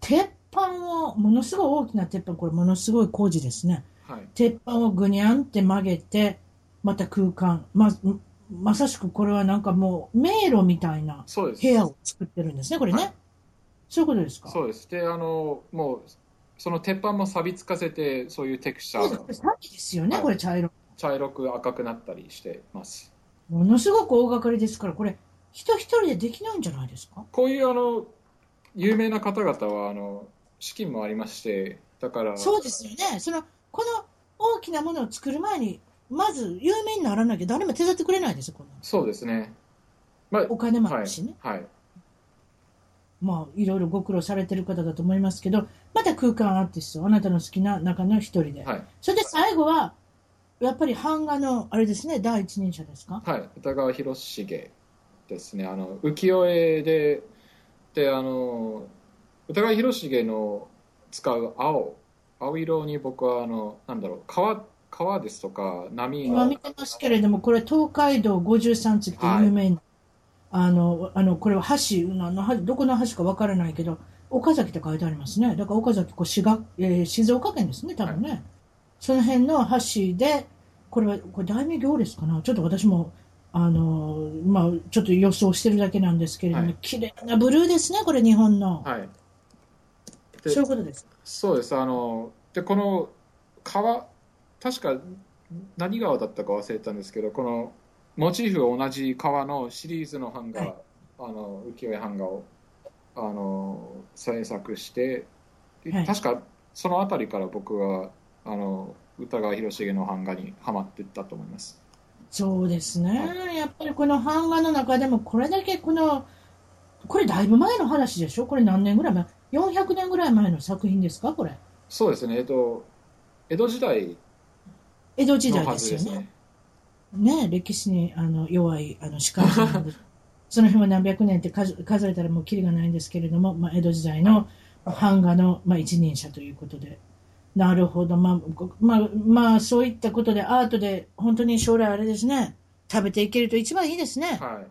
鉄板を、ものすごい大きな鉄板、これものすごい工事ですね。はい。鉄板をぐにゃんって曲げて、また空間、ま、まさしくこれはなんかもう迷路みたいな。部屋を作ってるんですね、これね。はいそういうことですか？そうです。で、あの、もう、その鉄板も錆びつかせて、そういうテクスチャそうですーがですよね、はいこれ茶色。茶色く赤くなったりしてます。ものすごく大掛かりですから、これ、人一人でできないんじゃないですか？こういうあの、有名な方々は、あの、資金もありまして、だから、そうですよね。その、この大きなものを作る前に、まず有名にならなきゃ誰も手伝ってくれないですよ、こんなのそうですね。まあ、お金もあはいるしね。。はい。まあ、いろいろご苦労されてる方だと思いますけど、また空間アーティスト、あなたの好きな中の一人で。はい。それで最後は、やっぱり版画の、あれですね、第一人者ですか？はい。歌川広重ですね。あの、浮世絵で、で、あの、歌川広重の使う青、青色に僕は、あの、なんだろう、川、川ですとか、波が今見てますけれども、これ東海道53次って有名な、あの、あの、これは橋、何の橋、どこの橋かわからないけど、岡崎って書いてありますね。だから岡崎、こう滋賀、えー静岡県ですね、多分ね。その辺の橋で、これは、これ大名行列かな？ちょっと私も、あの、まあ、ちょっと予想してるだけなんですけれども、はい綺麗なブルーですね、これ日本の。はい。でそういうことです。そうです。あの、で、この川、確か何川だったか忘れたんですけど、このモチーフ同じ川のシリーズの版画、はいあの浮世絵版画をあの制作して、ではい確かそのあたりから僕はあの歌川広重の版画にはまっていったと思います。そうですね、はやっぱりこの版画の中でもこれだけこのこれだいぶ前の話でしょ？これ何年ぐらい前？400年ぐらい前の作品ですか？これ。そうですね。えっと江戸時代江戸時代ですよね。ね。ね歴史にあの弱いあの司会者その辺は何百年って数数えたらもうキリがないんですけれども、まあ、江戸時代の版画の、まあ、一人者ということでなるほど、まあごまあまあ、そういったことでアートで本当に将来あれですね食べていけると一番いいですね、はい。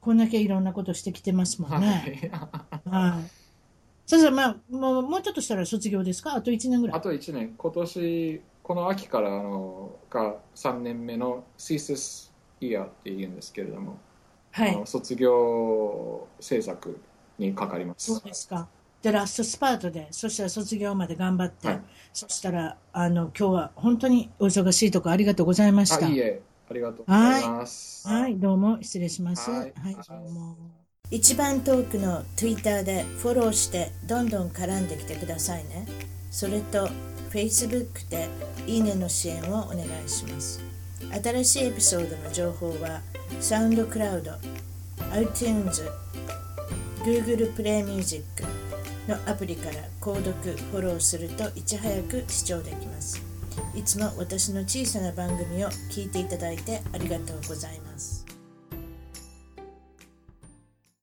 こんだけいろんなことしてきてますもんはね。い。はい。そうそう、まあ、もう、もうちょっとしたら卒業ですか？あと1年ぐらい。あと1年、今年、この秋からあのが3年目の thesis year って言うんですけれども、はい。卒業制作にかかります。そうですか。で、ラストスパートで、そしたら卒業まで頑張って、はいそしたら、あの、今日は本当にお忙しいところありがとうございました。あいいえ、ありがとうございます。はい、どうも失礼します。ははいい、どうも。一番トークの Twitter でフォローしてどんどん絡んできてくださいね。それと Facebook でいいねの支援をお願いします。新しいエピソードの情報は SoundCloud、iTunes、Google プレイミュージックのアプリから購読フォローするといち早く視聴できます。いつも私の小さな番組を聞いていただいてありがとうございます。